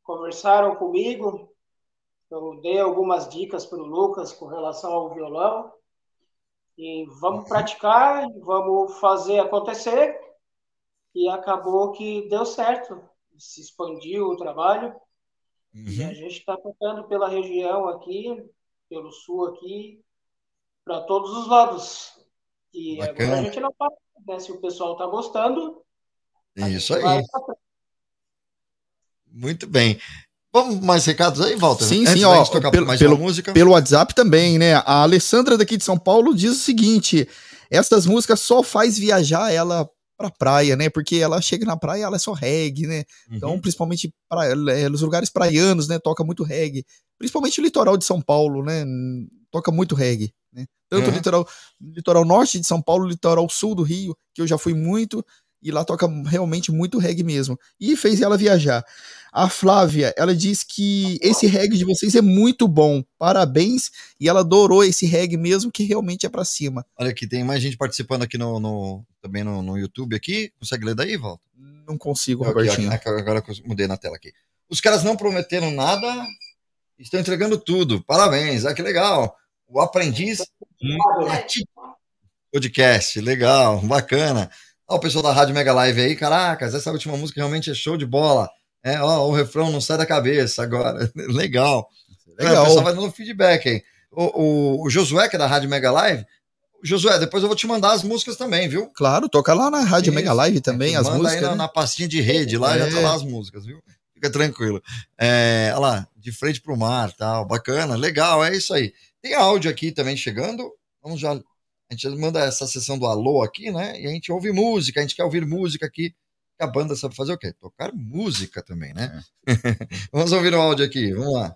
conversaram comigo. Eu dei algumas dicas para o Lucas com relação ao violão. E vamos praticar, e vamos fazer acontecer. E acabou que deu certo. Se expandiu o trabalho. E a Uhum. gente está tocando pela região aqui, pelo sul aqui, para todos os lados. E Bacana. agora a gente não para, né? Se o pessoal está gostando, Isso aí. Muito bem. Vamos mais recados aí, Walter? Sim, Antes sim, ó, pelo- mais pelo- música. Pelo WhatsApp também, né? A Alessandra daqui de São Paulo diz o seguinte: essas músicas só faz viajar ela pra praia, né? Porque ela chega na praia, ela é só reggae, né? Então, Uhum. principalmente pra, nos lugares praianos, né? Toca muito reggae. Principalmente o litoral de São Paulo, né? Toca muito reggae, né? Tanto o Uhum. litoral, litoral norte de São Paulo, litoral sul do Rio, que eu já fui muito, e lá toca realmente muito reggae mesmo. E fez ela viajar. A Flávia, ela diz que esse reggae de vocês é muito bom. Parabéns. E ela adorou esse reggae mesmo, que realmente é pra cima. Olha aqui, tem mais gente participando aqui no, no- também no, no YouTube aqui. Consegue ler daí, Walter? Não consigo, Aqui, Robertinho. aqui, agora eu mudei na tela aqui. Os caras não prometeram nada, estão entregando tudo. Parabéns, ah, que legal. O aprendiz podcast, legal, bacana. Ó, o pessoal da Rádio Mega Live aí, caracas, essa última música realmente é show de bola. É, ó, o refrão não sai da cabeça agora. [LAUGHS] Legal. É, Legal. o pessoal vai dando feedback aí. O, o, o Josué, que é da Rádio Mega Live, Josué, depois eu vou te mandar as músicas também, viu? Claro, toca lá na Rádio Isso. Mega Live também, as Manda músicas. aí na, né? na pastinha de rede, lá já tá É. lá as músicas, viu? Fica tranquilo. É, olha lá, de frente pro mar, tal, bacana, legal, é isso aí. Tem áudio aqui também chegando, vamos já, a gente manda essa sessão do alô aqui, né? E a gente ouve música, a gente quer ouvir música aqui, a banda sabe fazer o quê? Tocar música também, né? [LAUGHS] vamos ouvir o áudio aqui, vamos lá.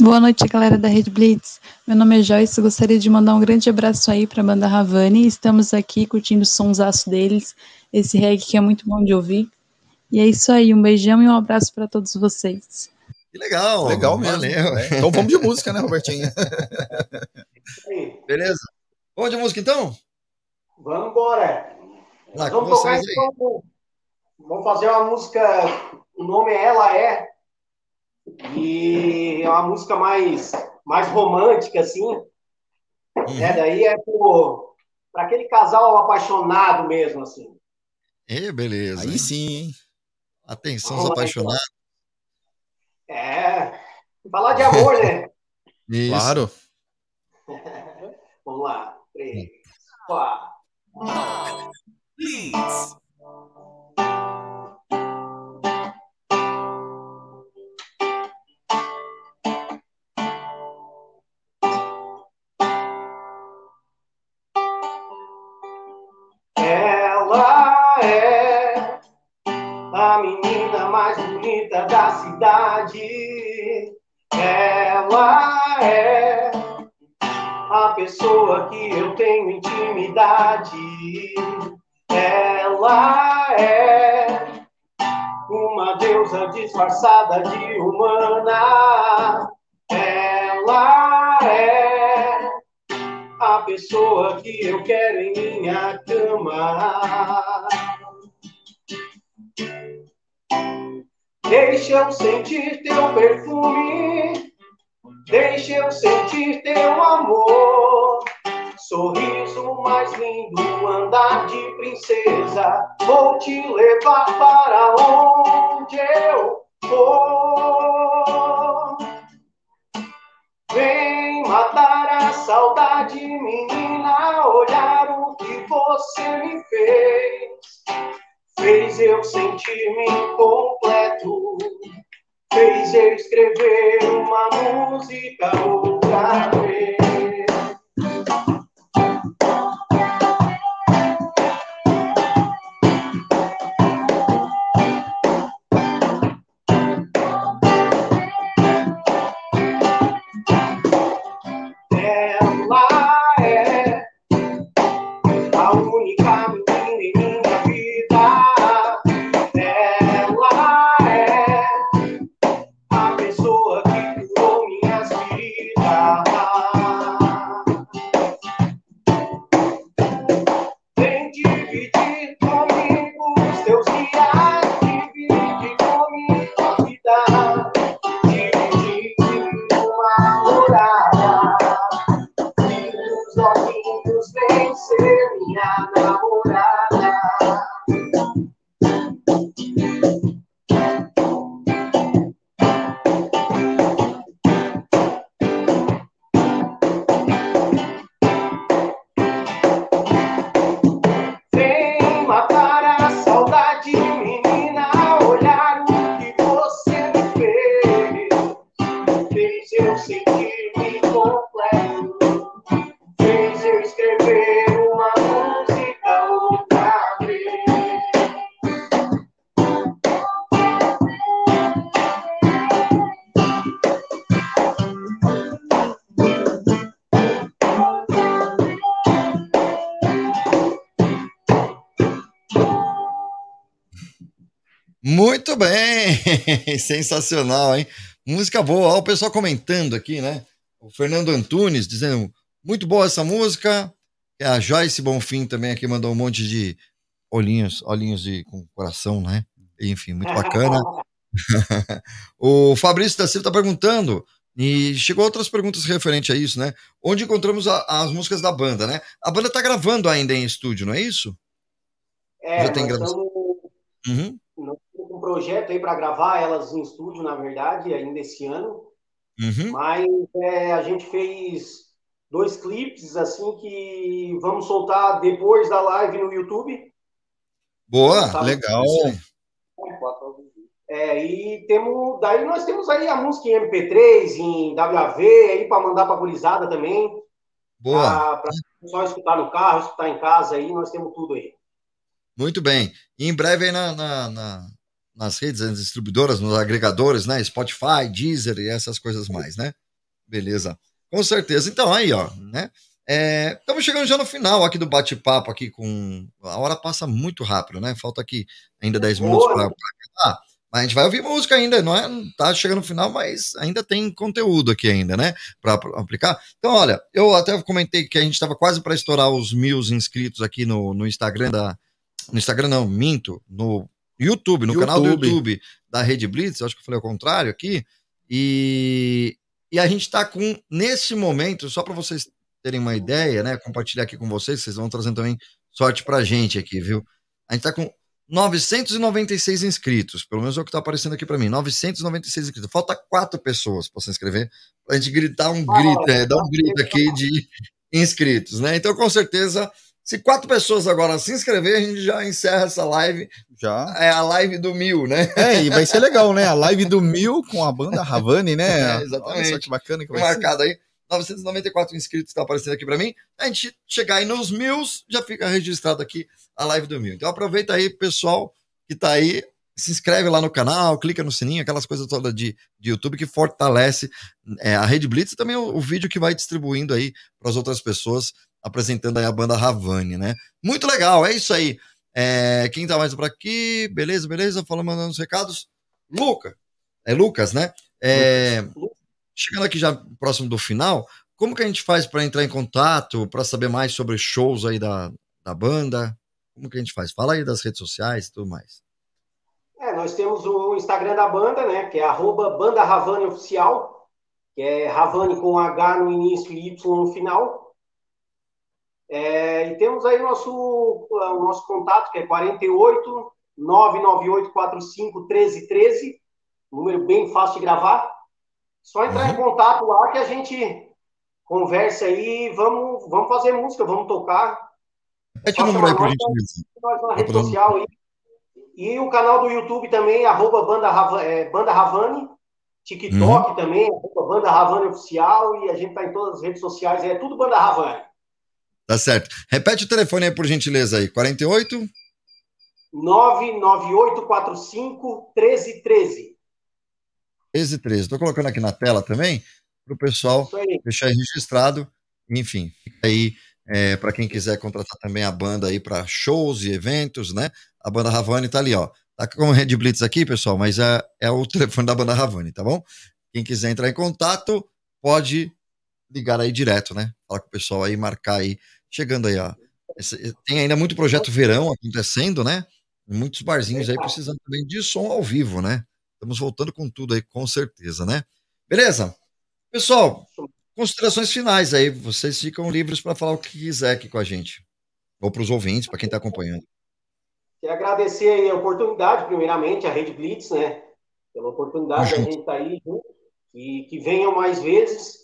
Boa noite, galera da Red Blitz. Meu nome é Joyce, gostaria de mandar um grande abraço aí para a banda Ravani. Estamos aqui curtindo o sonsaço deles, esse reggae que é muito bom de ouvir. E é isso aí, um beijão e um abraço para todos vocês. Que legal, Legal mesmo. valeu. [LAUGHS] É, Então vamos de música, né, Robertinho? [LAUGHS] Aí, Beleza? Vamos de música então? Vamos embora. Lá, com vamos tocar então. Vamos fazer uma música. O nome é Ela É. E é uma música mais, mais romântica, assim. Né? Daí é para aquele casal apaixonado mesmo, assim. É, beleza. Aí sim, hein? Atenção, os Vamos lá, apaixonados. É. Falar de amor, né? [LAUGHS] Isso. Claro. Vamos lá. Três, hum. quatro. Wow. Ela é a menina mais bonita da cidade. Ela é pessoa que eu tenho intimidade. Ela é uma deusa disfarçada de humana. Ela é a pessoa que eu quero em minha cama. Deixa eu sentir teu perfume, deixa eu sentir teu amor. Sorriso mais lindo, andar de princesa. Vou te levar para onde eu for. Vem matar a saudade, menina. Olhar o que você me fez. Fez eu sentir-me incompleto. Fez eu escrever uma música outra vez. [LAUGHS] Sensacional, hein? Música boa. Olha o pessoal comentando aqui, né? O Fernando Antunes dizendo muito boa essa música. É A Joyce Bonfim também aqui mandou um monte de olhinhos, olhinhos de com coração, né? Enfim, muito bacana. [LAUGHS] o Fabrício da Silva está perguntando, e chegou outras perguntas referentes a isso, né? Onde encontramos a- as músicas da banda, né? A banda está gravando ainda em estúdio, não é isso? É, Já tem gravação? estamos Uhum, nós um projeto aí para gravar elas em estúdio, na verdade, ainda esse ano. uhum. Mas é, a gente fez dois clipes assim que vamos soltar depois da live no YouTube. Boa, Tá. legal. É, e temos, daí nós temos aí a música em MP3, em WAV, aí para mandar para gurizada também, Boa. para só escutar no carro, escutar em casa aí, nós temos tudo aí. Muito bem. E em breve aí na, na- na- nas redes, nas distribuidoras, nos agregadores, né? Spotify, Deezer e essas coisas mais, né? Beleza. Com certeza. Então, aí, ó, né? Estamos chegando já no final aqui do bate-papo aqui com. A hora passa muito rápido, né? Falta aqui ainda 10 minutos para acabar. Mas a gente vai ouvir música ainda, não é? Tá chegando no final, mas ainda tem conteúdo aqui ainda, né? Para aplicar. Então, olha, eu até comentei que a gente estava quase para estourar os mil inscritos aqui no, no Instagram da. No Instagram não, minto, no YouTube, no canal do YouTube. YouTube da Rede Blitz, eu acho que eu falei ao contrário aqui. E, e a gente está com, nesse momento, só para vocês terem uma ideia, né? Compartilhar aqui com vocês, vocês vão trazendo também sorte pra gente aqui, viu? A gente tá com 996 inscritos, pelo menos é o que tá aparecendo aqui para mim, 996 inscritos. Falta quatro pessoas para se inscrever, pra gente gritar um grito, é, dar um grito aqui de inscritos, né? Então, com certeza, se quatro pessoas agora se inscrever, a gente já encerra essa live. Já. É a live do mil, né? É, e vai ser legal, né? A live do Mil com a banda Ravani, né? [LAUGHS] É, exatamente. Olha só que bacana que vai ser. marcado aí. 994 inscritos está aparecendo aqui para mim. A gente chegar aí nos mil, já fica registrado aqui a live do mil. Então aproveita aí, pessoal que tá aí, se inscreve lá no canal, clica no sininho, aquelas coisas todas de, de YouTube que fortalece é, a Rede Blitz e também o, o, vídeo que vai distribuindo aí para as outras pessoas, apresentando aí a banda Ravani, né? Muito legal, é isso aí. É, quem tá mais por aqui? Beleza, beleza? Falando, mandando os recados. Luca, é Lucas, né? É, chegando aqui já próximo do final, como que a gente faz para entrar em contato, para saber mais sobre shows aí da, da banda? Como que a gente faz? Fala aí das redes sociais e tudo mais. É, nós temos o Instagram da banda, né? Que é arroba Banda Ravani Oficial, que é Ravani com H no início e Y no final. É, e temos aí nosso, o nosso contato, que é 48 998 45 1313, número bem fácil de gravar. Só entrar uhum. em contato lá que a gente conversa aí, vamos, vamos fazer música, vamos tocar. É que número aí, por gentileza. Nós na rede social aí. E o canal do YouTube também, arroba Banda, é, Banda Ravani. TikTok uhum. também, arroba Banda Ravani Oficial. E a gente tá em todas as redes sociais, é tudo Banda Ravani. Tá certo. Repete o telefone aí, por gentileza, aí. 48? 99845 1313. 1313. Estou colocando aqui na tela também, para o pessoal deixar registrado. Enfim, fica aí é, para quem quiser contratar também a banda aí para shows e eventos, né? A banda Ravani tá ali, ó. Tá com o Red Blitz aqui, pessoal, mas é, é o [LAUGHS] telefone da banda Ravani, tá bom? Quem quiser entrar em contato, pode ligar aí direto, né? Falar com o pessoal aí, marcar aí. Chegando aí, ó. Esse, tem ainda muito projeto verão acontecendo, né? Muitos barzinhos aí precisando também de som ao vivo, né? Estamos voltando com tudo aí, com certeza, né? Beleza? Pessoal, considerações finais aí. Vocês ficam livres para falar o que quiser aqui com a gente. Ou para os ouvintes, para quem está acompanhando. Quero agradecer a oportunidade, primeiramente, a Rede Blitz, né? Pela oportunidade de a gente estar tá aí e que venham mais vezes.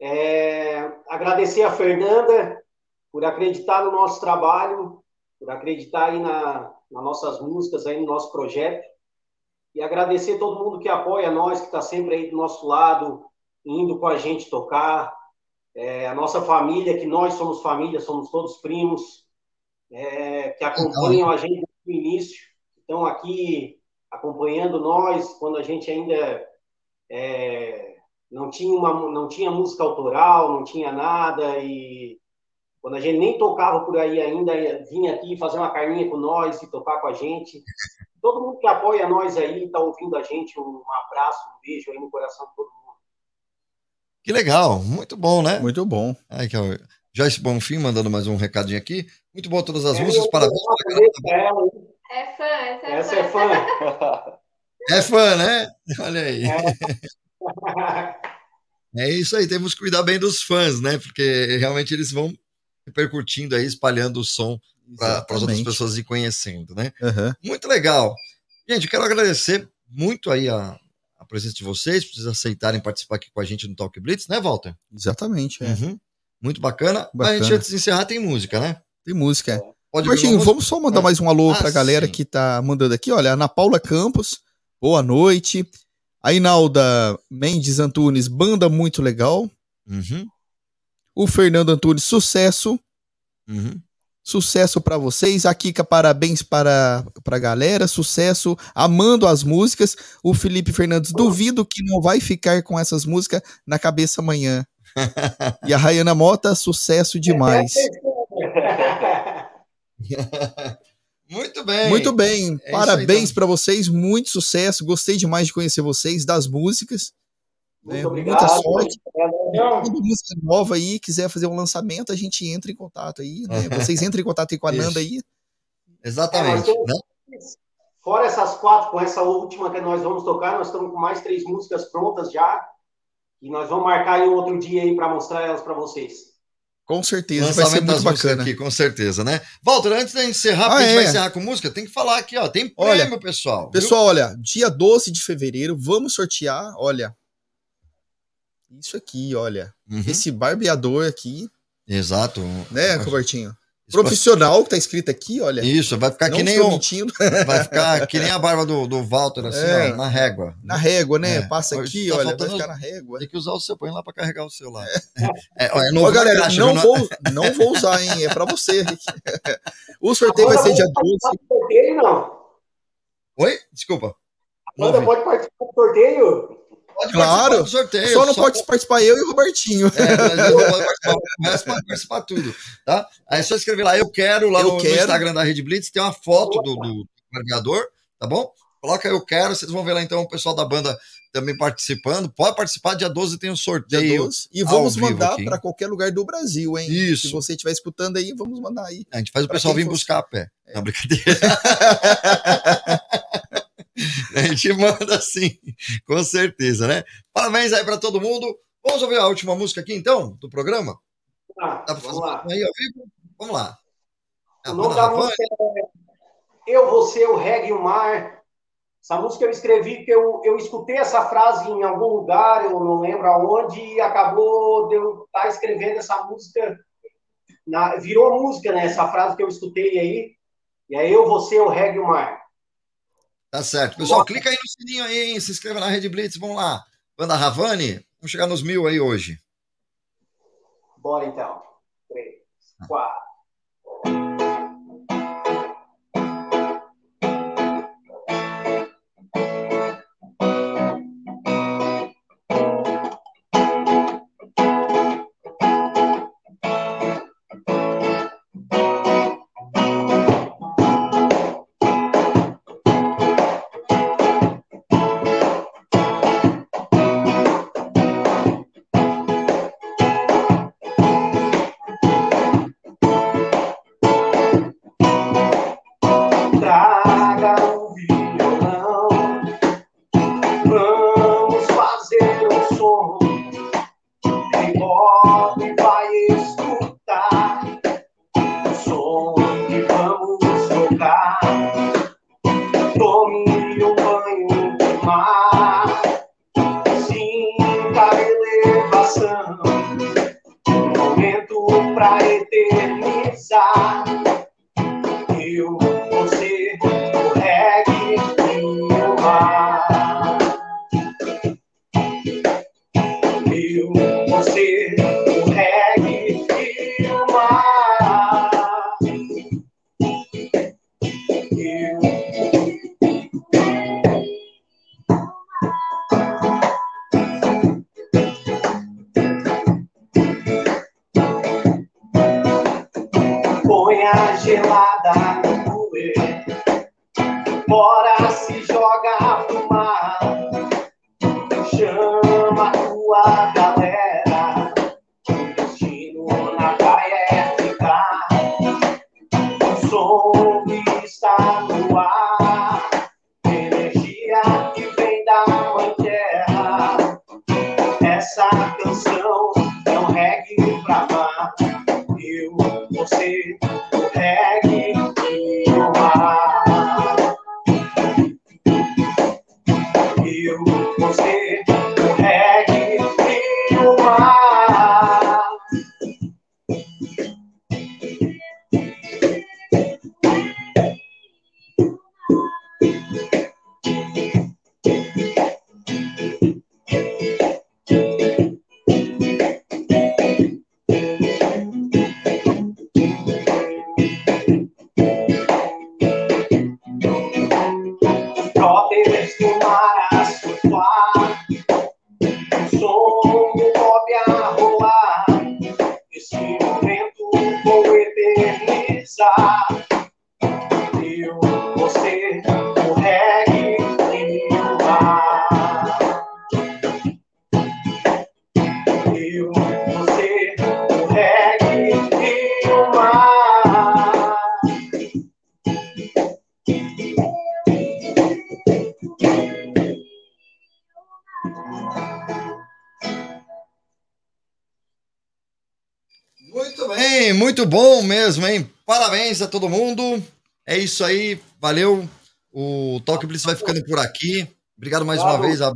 É, agradecer a Fernanda por acreditar no nosso trabalho, por acreditar aí na, nas nossas músicas, aí no nosso projeto. E agradecer todo mundo que apoia nós, que está sempre aí do nosso lado, indo com a gente tocar. É, a nossa família, que nós somos família, somos todos primos, é, que acompanham a gente no início, estão aqui acompanhando nós quando a gente ainda é, não tinha uma não tinha música autoral, não tinha nada e quando a gente nem tocava por aí ainda vinha aqui fazer uma carninha com nós e tocar com a gente. Todo mundo que apoia nós aí, está ouvindo a gente, um abraço, um beijo aí no coração de todo mundo. Que legal, muito bom, né? Muito bom. Ai, que Joyce Bonfim mandando mais um recadinho aqui. Muito bom todas as é, músicas, parabéns. É fã, essa é essa é fã. É fã. É fã, né? [LAUGHS] Olha aí. É. [LAUGHS] é isso aí, temos que cuidar bem dos fãs, né? Porque realmente eles vão repercutindo aí, espalhando o som para as outras pessoas ir conhecendo, né? Uhum. Muito legal. Gente, eu quero agradecer muito aí a, a presença de vocês, por vocês aceitarem participar aqui com a gente no Talk Blitz, né, Walter? Exatamente, é. Uhum. Muito bacana. bacana. Mas a gente, antes de encerrar, tem música, né? Tem música, é. Pode Martinho, vamos só mandar é. mais um alô ah, pra galera sim. que tá mandando aqui. Olha, Ana Paula Campos, boa noite. A Inalda Mendes Antunes, banda muito legal. Uhum. O Fernando Antunes, sucesso. Uhum. Sucesso para vocês. A Kika, parabéns para, para a galera. Sucesso. Amando as músicas. O Felipe Fernandes, duvido que não vai ficar com essas músicas na cabeça amanhã. [LAUGHS] e a Rayana Mota, sucesso demais. [LAUGHS] Muito bem. Muito bem. É Parabéns então. para vocês. Muito sucesso. Gostei demais de conhecer vocês, das músicas. Muito né? obrigado. Muita sorte. Toda música nova aí, quiser fazer um lançamento, a gente entra em contato aí, né? [LAUGHS] Vocês entrem em contato aí com a Nanda aí. Exatamente. É, né? Fora essas quatro, com essa última que nós vamos tocar, nós estamos com mais três músicas prontas já. E nós vamos marcar aí um outro dia aí para mostrar elas para vocês. Com certeza, vai ser muito bacana. Aqui, com certeza, né? Walter, antes de encerrar, ah, a gente é. vai encerrar com música, tem que falar aqui, ó, tem prêmio, olha, pessoal. Pessoal, viu? olha, dia 12 de fevereiro, vamos sortear, olha, isso aqui, olha. Uhum. Esse barbeador aqui. Exato. Né, Robertinho? Profissional, que tá escrito aqui, olha. Isso, vai ficar que nem o. Mentindo. [LAUGHS] Vai ficar que nem a barba do, do Walter, assim, é, ó, na régua. Na régua, né? É. Passa aqui, tá olha, vai ficar na régua. Tem que usar o seu, põe lá pra carregar o seu lá. É, é, é Ó, galera, caixa, não, vou, não vou usar, hein? É pra você. [LAUGHS] o sorteio vai ser dia 12. Sorteio, não. Oi? Desculpa. A banda pode participar do sorteio? Pode Claro. do sorteio. Só não pode participar eu e o Robertinho. É, mas eu vou [LAUGHS] participar, resto pode participar tudo, tá? Aí é só escrever lá, eu quero, lá Eu no, no quero. Instagram da Rede Blitz, tem uma foto do, do carregador, tá bom? Coloca eu quero, vocês vão ver lá então o pessoal da banda também participando. Pode participar, dia 12 tem um sorteio. 12. E vamos mandar para qualquer lugar do Brasil, hein? Isso. Se você estiver escutando aí, vamos mandar aí. A gente faz o pessoal vir buscar a pé. Não, brincadeira. [LAUGHS] [LAUGHS] a gente manda sim, com certeza, né? Parabéns aí para todo mundo. Vamos ouvir a última música aqui então, do programa? Ah, fazer vamos lá. aí ao vivo? Vamos lá. A O nome banda da música é Eu, Você, o Reggae e o Mar. Essa música eu escrevi porque eu, eu escutei essa frase em algum lugar, eu não lembro aonde, e acabou de eu estar escrevendo essa música. na- virou música, né? Essa frase que eu escutei aí. E é Eu, Você, o Reggae e o Mar. Tá certo. Pessoal, clica aí no sininho aí, hein? se inscreva na Rede Blitz, vamos lá. Banda Ravani, vamos chegar nos mil aí hoje. Bora então. Três, quatro. Essa muito bom mesmo, hein? Parabéns a todo mundo. É isso aí, valeu. O Talk Blitz vai ficando por aqui. Obrigado mais uma Obrigado. vez, a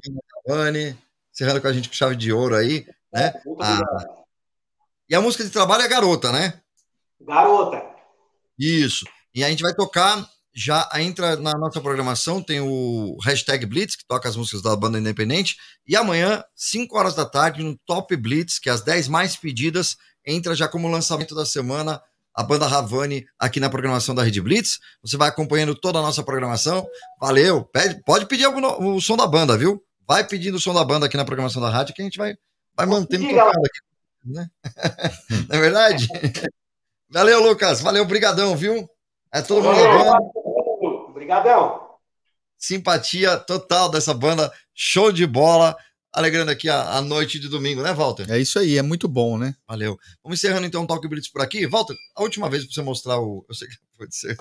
Cavani, encerrando com a gente com chave de ouro aí, né? Muito Ah, obrigado. e a música de trabalho é Garota, né? Garota. Isso. E a gente vai tocar, já entra na nossa programação, tem o hashtag Blitz, que toca as músicas da banda independente, e amanhã, 5 horas da tarde, no Top Blitz, que é as 10 mais pedidas, entra já como lançamento da semana a banda Ravani aqui na programação da Rede Blitz. Você vai acompanhando toda a nossa programação. Valeu. Pede, pode pedir algum, o som da banda, viu? Vai pedindo o som da banda aqui na programação da rádio que a gente vai, vai mantendo tocando aqui. Né? [LAUGHS] Não é verdade? Valeu, Lucas. Valeu, brigadão, viu? É todo mundo. Obrigadão. Simpatia total dessa banda. Show de bola alegrando aqui a, a, noite de domingo, né, Walter? É isso aí, é muito bom, né? Valeu. Vamos encerrando então o Talk Blitz por aqui. Walter, a última vez para você mostrar o. Eu sei que [LAUGHS] pode ser.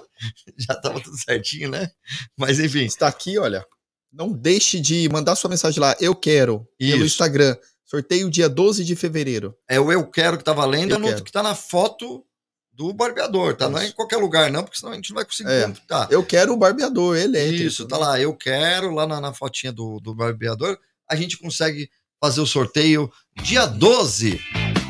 Já estava tudo certinho, né? Mas enfim. Está aqui, olha. Não deixe de mandar sua mensagem lá, eu quero, isso. pelo Instagram. Sorteio dia 12 de fevereiro. É o eu quero que tá valendo, é no, que tá na foto do barbeador, tá? Isso. Não é em qualquer lugar, não, porque senão a gente não vai conseguir é, computar. Eu quero o barbeador, ele é. Isso, tá lá, eu quero, lá na, na fotinha do, do barbeador a gente consegue fazer o sorteio dia 12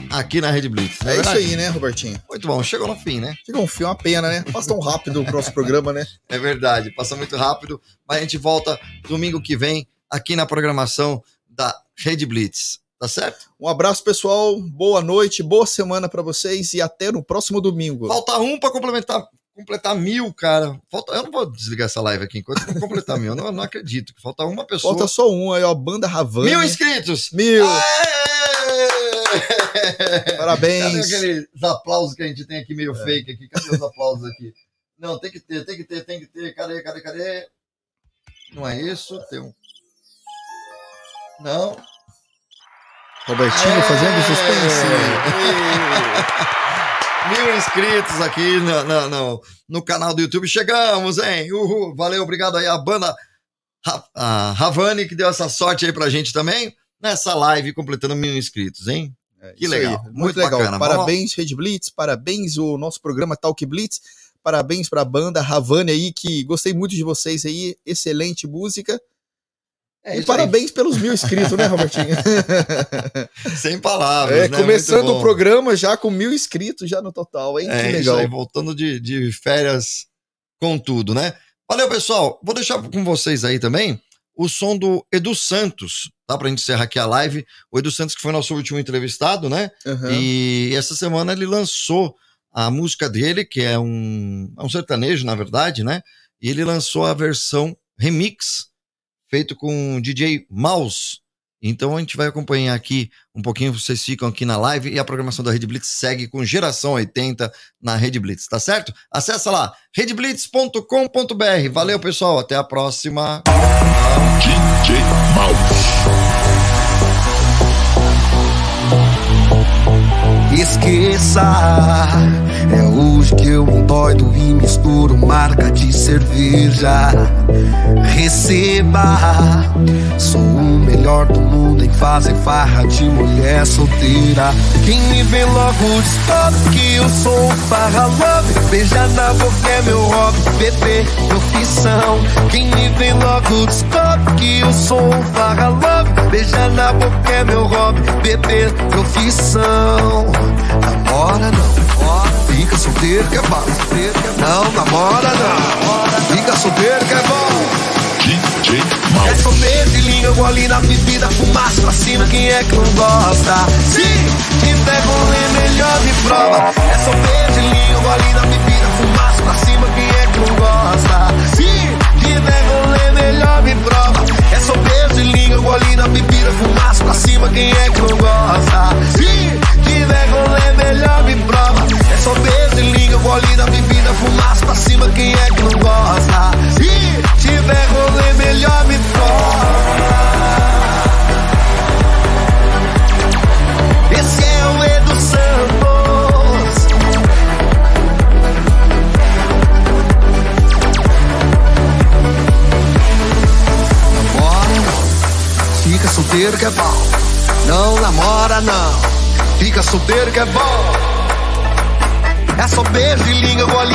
aqui na Rede Blitz. É, é isso aí, né, Robertinho? Muito bom, chegou no fim, né? Chegou no fim, uma pena, né? Passa tão rápido o próximo programa, né? [LAUGHS] É verdade, passa muito rápido, mas a gente volta domingo que vem aqui na programação da Rede Blitz. Tá certo? Um abraço, pessoal. Boa noite, boa semana para vocês e até no próximo domingo. Falta um para complementar completar mil, cara. Falta, eu não vou desligar essa live aqui enquanto não completar mil. Eu não, não acredito falta uma pessoa. Falta só um aí, ó. Banda Havana. Mil inscritos! Mil! Parabéns! Cadê aqueles aplausos que a gente tem aqui meio é. fake aqui? Cadê os aplausos aqui? Não, tem que ter, tem que ter, tem que ter. Cadê, cadê, cadê? Não é isso? Tem um. Não. Robertinho é... fazendo suspense. Mil inscritos aqui no, no, no, no, canal do YouTube. Chegamos, hein? Uhul. Valeu, obrigado aí a banda a Ravani, que deu essa sorte aí pra gente também, nessa live completando mil inscritos, hein? É, que legal. Aí, muito, muito, legal. Bacana. Parabéns, Rede Blitz, parabéns o nosso programa Talk Blitz, parabéns pra banda Ravani aí, que gostei muito de vocês aí, excelente música. É, e parabéns aí. pelos mil inscritos, né, Robertinho? [LAUGHS] Sem palavras. É, né? Começando o programa já com mil inscritos já no total, hein? É, que legal. Aí, voltando de, de férias com tudo, né? Valeu, pessoal. Vou deixar com vocês aí também o som do Edu Santos, tá? Pra gente encerrar aqui a live. O Edu Santos, que foi nosso último entrevistado, né? Uhum. E essa semana ele lançou a música dele, que é um, é um sertanejo, na verdade, né? E ele lançou a versão remix feito com o DJ Mouse. Então a gente vai acompanhar aqui um pouquinho, vocês ficam aqui na live e a programação da Rede Blitz segue com geração 80 na Rede Blitz, tá certo? Acessa lá, redblitz.com.br. Valeu, pessoal, até a próxima. DJ Mouse. Esqueça, é hoje que eu endoido e misturo marca de cerveja. Receba, sou o melhor do mundo em fazer farra de mulher solteira. Quem me vê logo descobre que eu sou um farra love. Beija na boca é meu hobby, bebê, profissão. Quem me vê logo descobre que eu sou um farra love. Beija na boca é meu hobby, bebê, profissão. Namora não, fica solteiro que é bom. Não namora não, fica solteiro que é bom. É solteiro de língua, gole na bebida, fumaça pra cima, quem é que não gosta? Sim, quem pega um lê melhor me prova. É solteiro de língua, gole na bebida, fumaça pra cima, quem é que não gosta? Sim,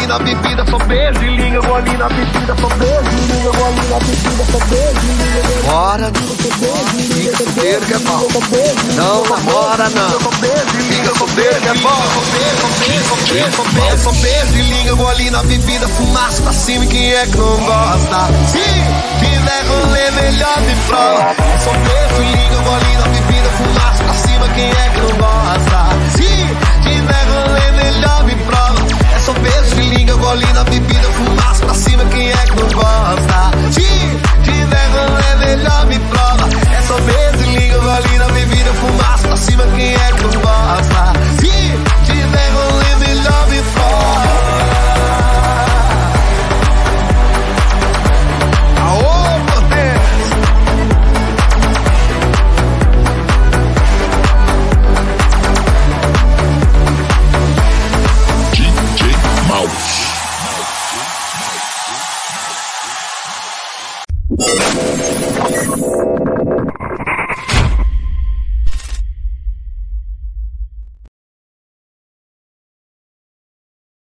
na bebida, só beijo e língua, gole na bebida, só beijo e língua, gole na bebida, só beijo e língua. Bora, fica solteiro que é bom. Não namora não. Fica solteiro que é bom. É só beijo e língua, gole na bebida, fumaça pra cima e quem é que não gosta? Se tiver rolê, melhor me prova. É só beijo e língua, gole na bebida, fumaça pra cima, quem é que não gosta? Se tiver rolê, melhor me são peso de língua, golina, bebida, fumaça pra cima, quem é que não gosta? De, de verão é melhor me prova. É só peso de língua, golina, bebida, fumaça pra cima, quem é que não gosta? De,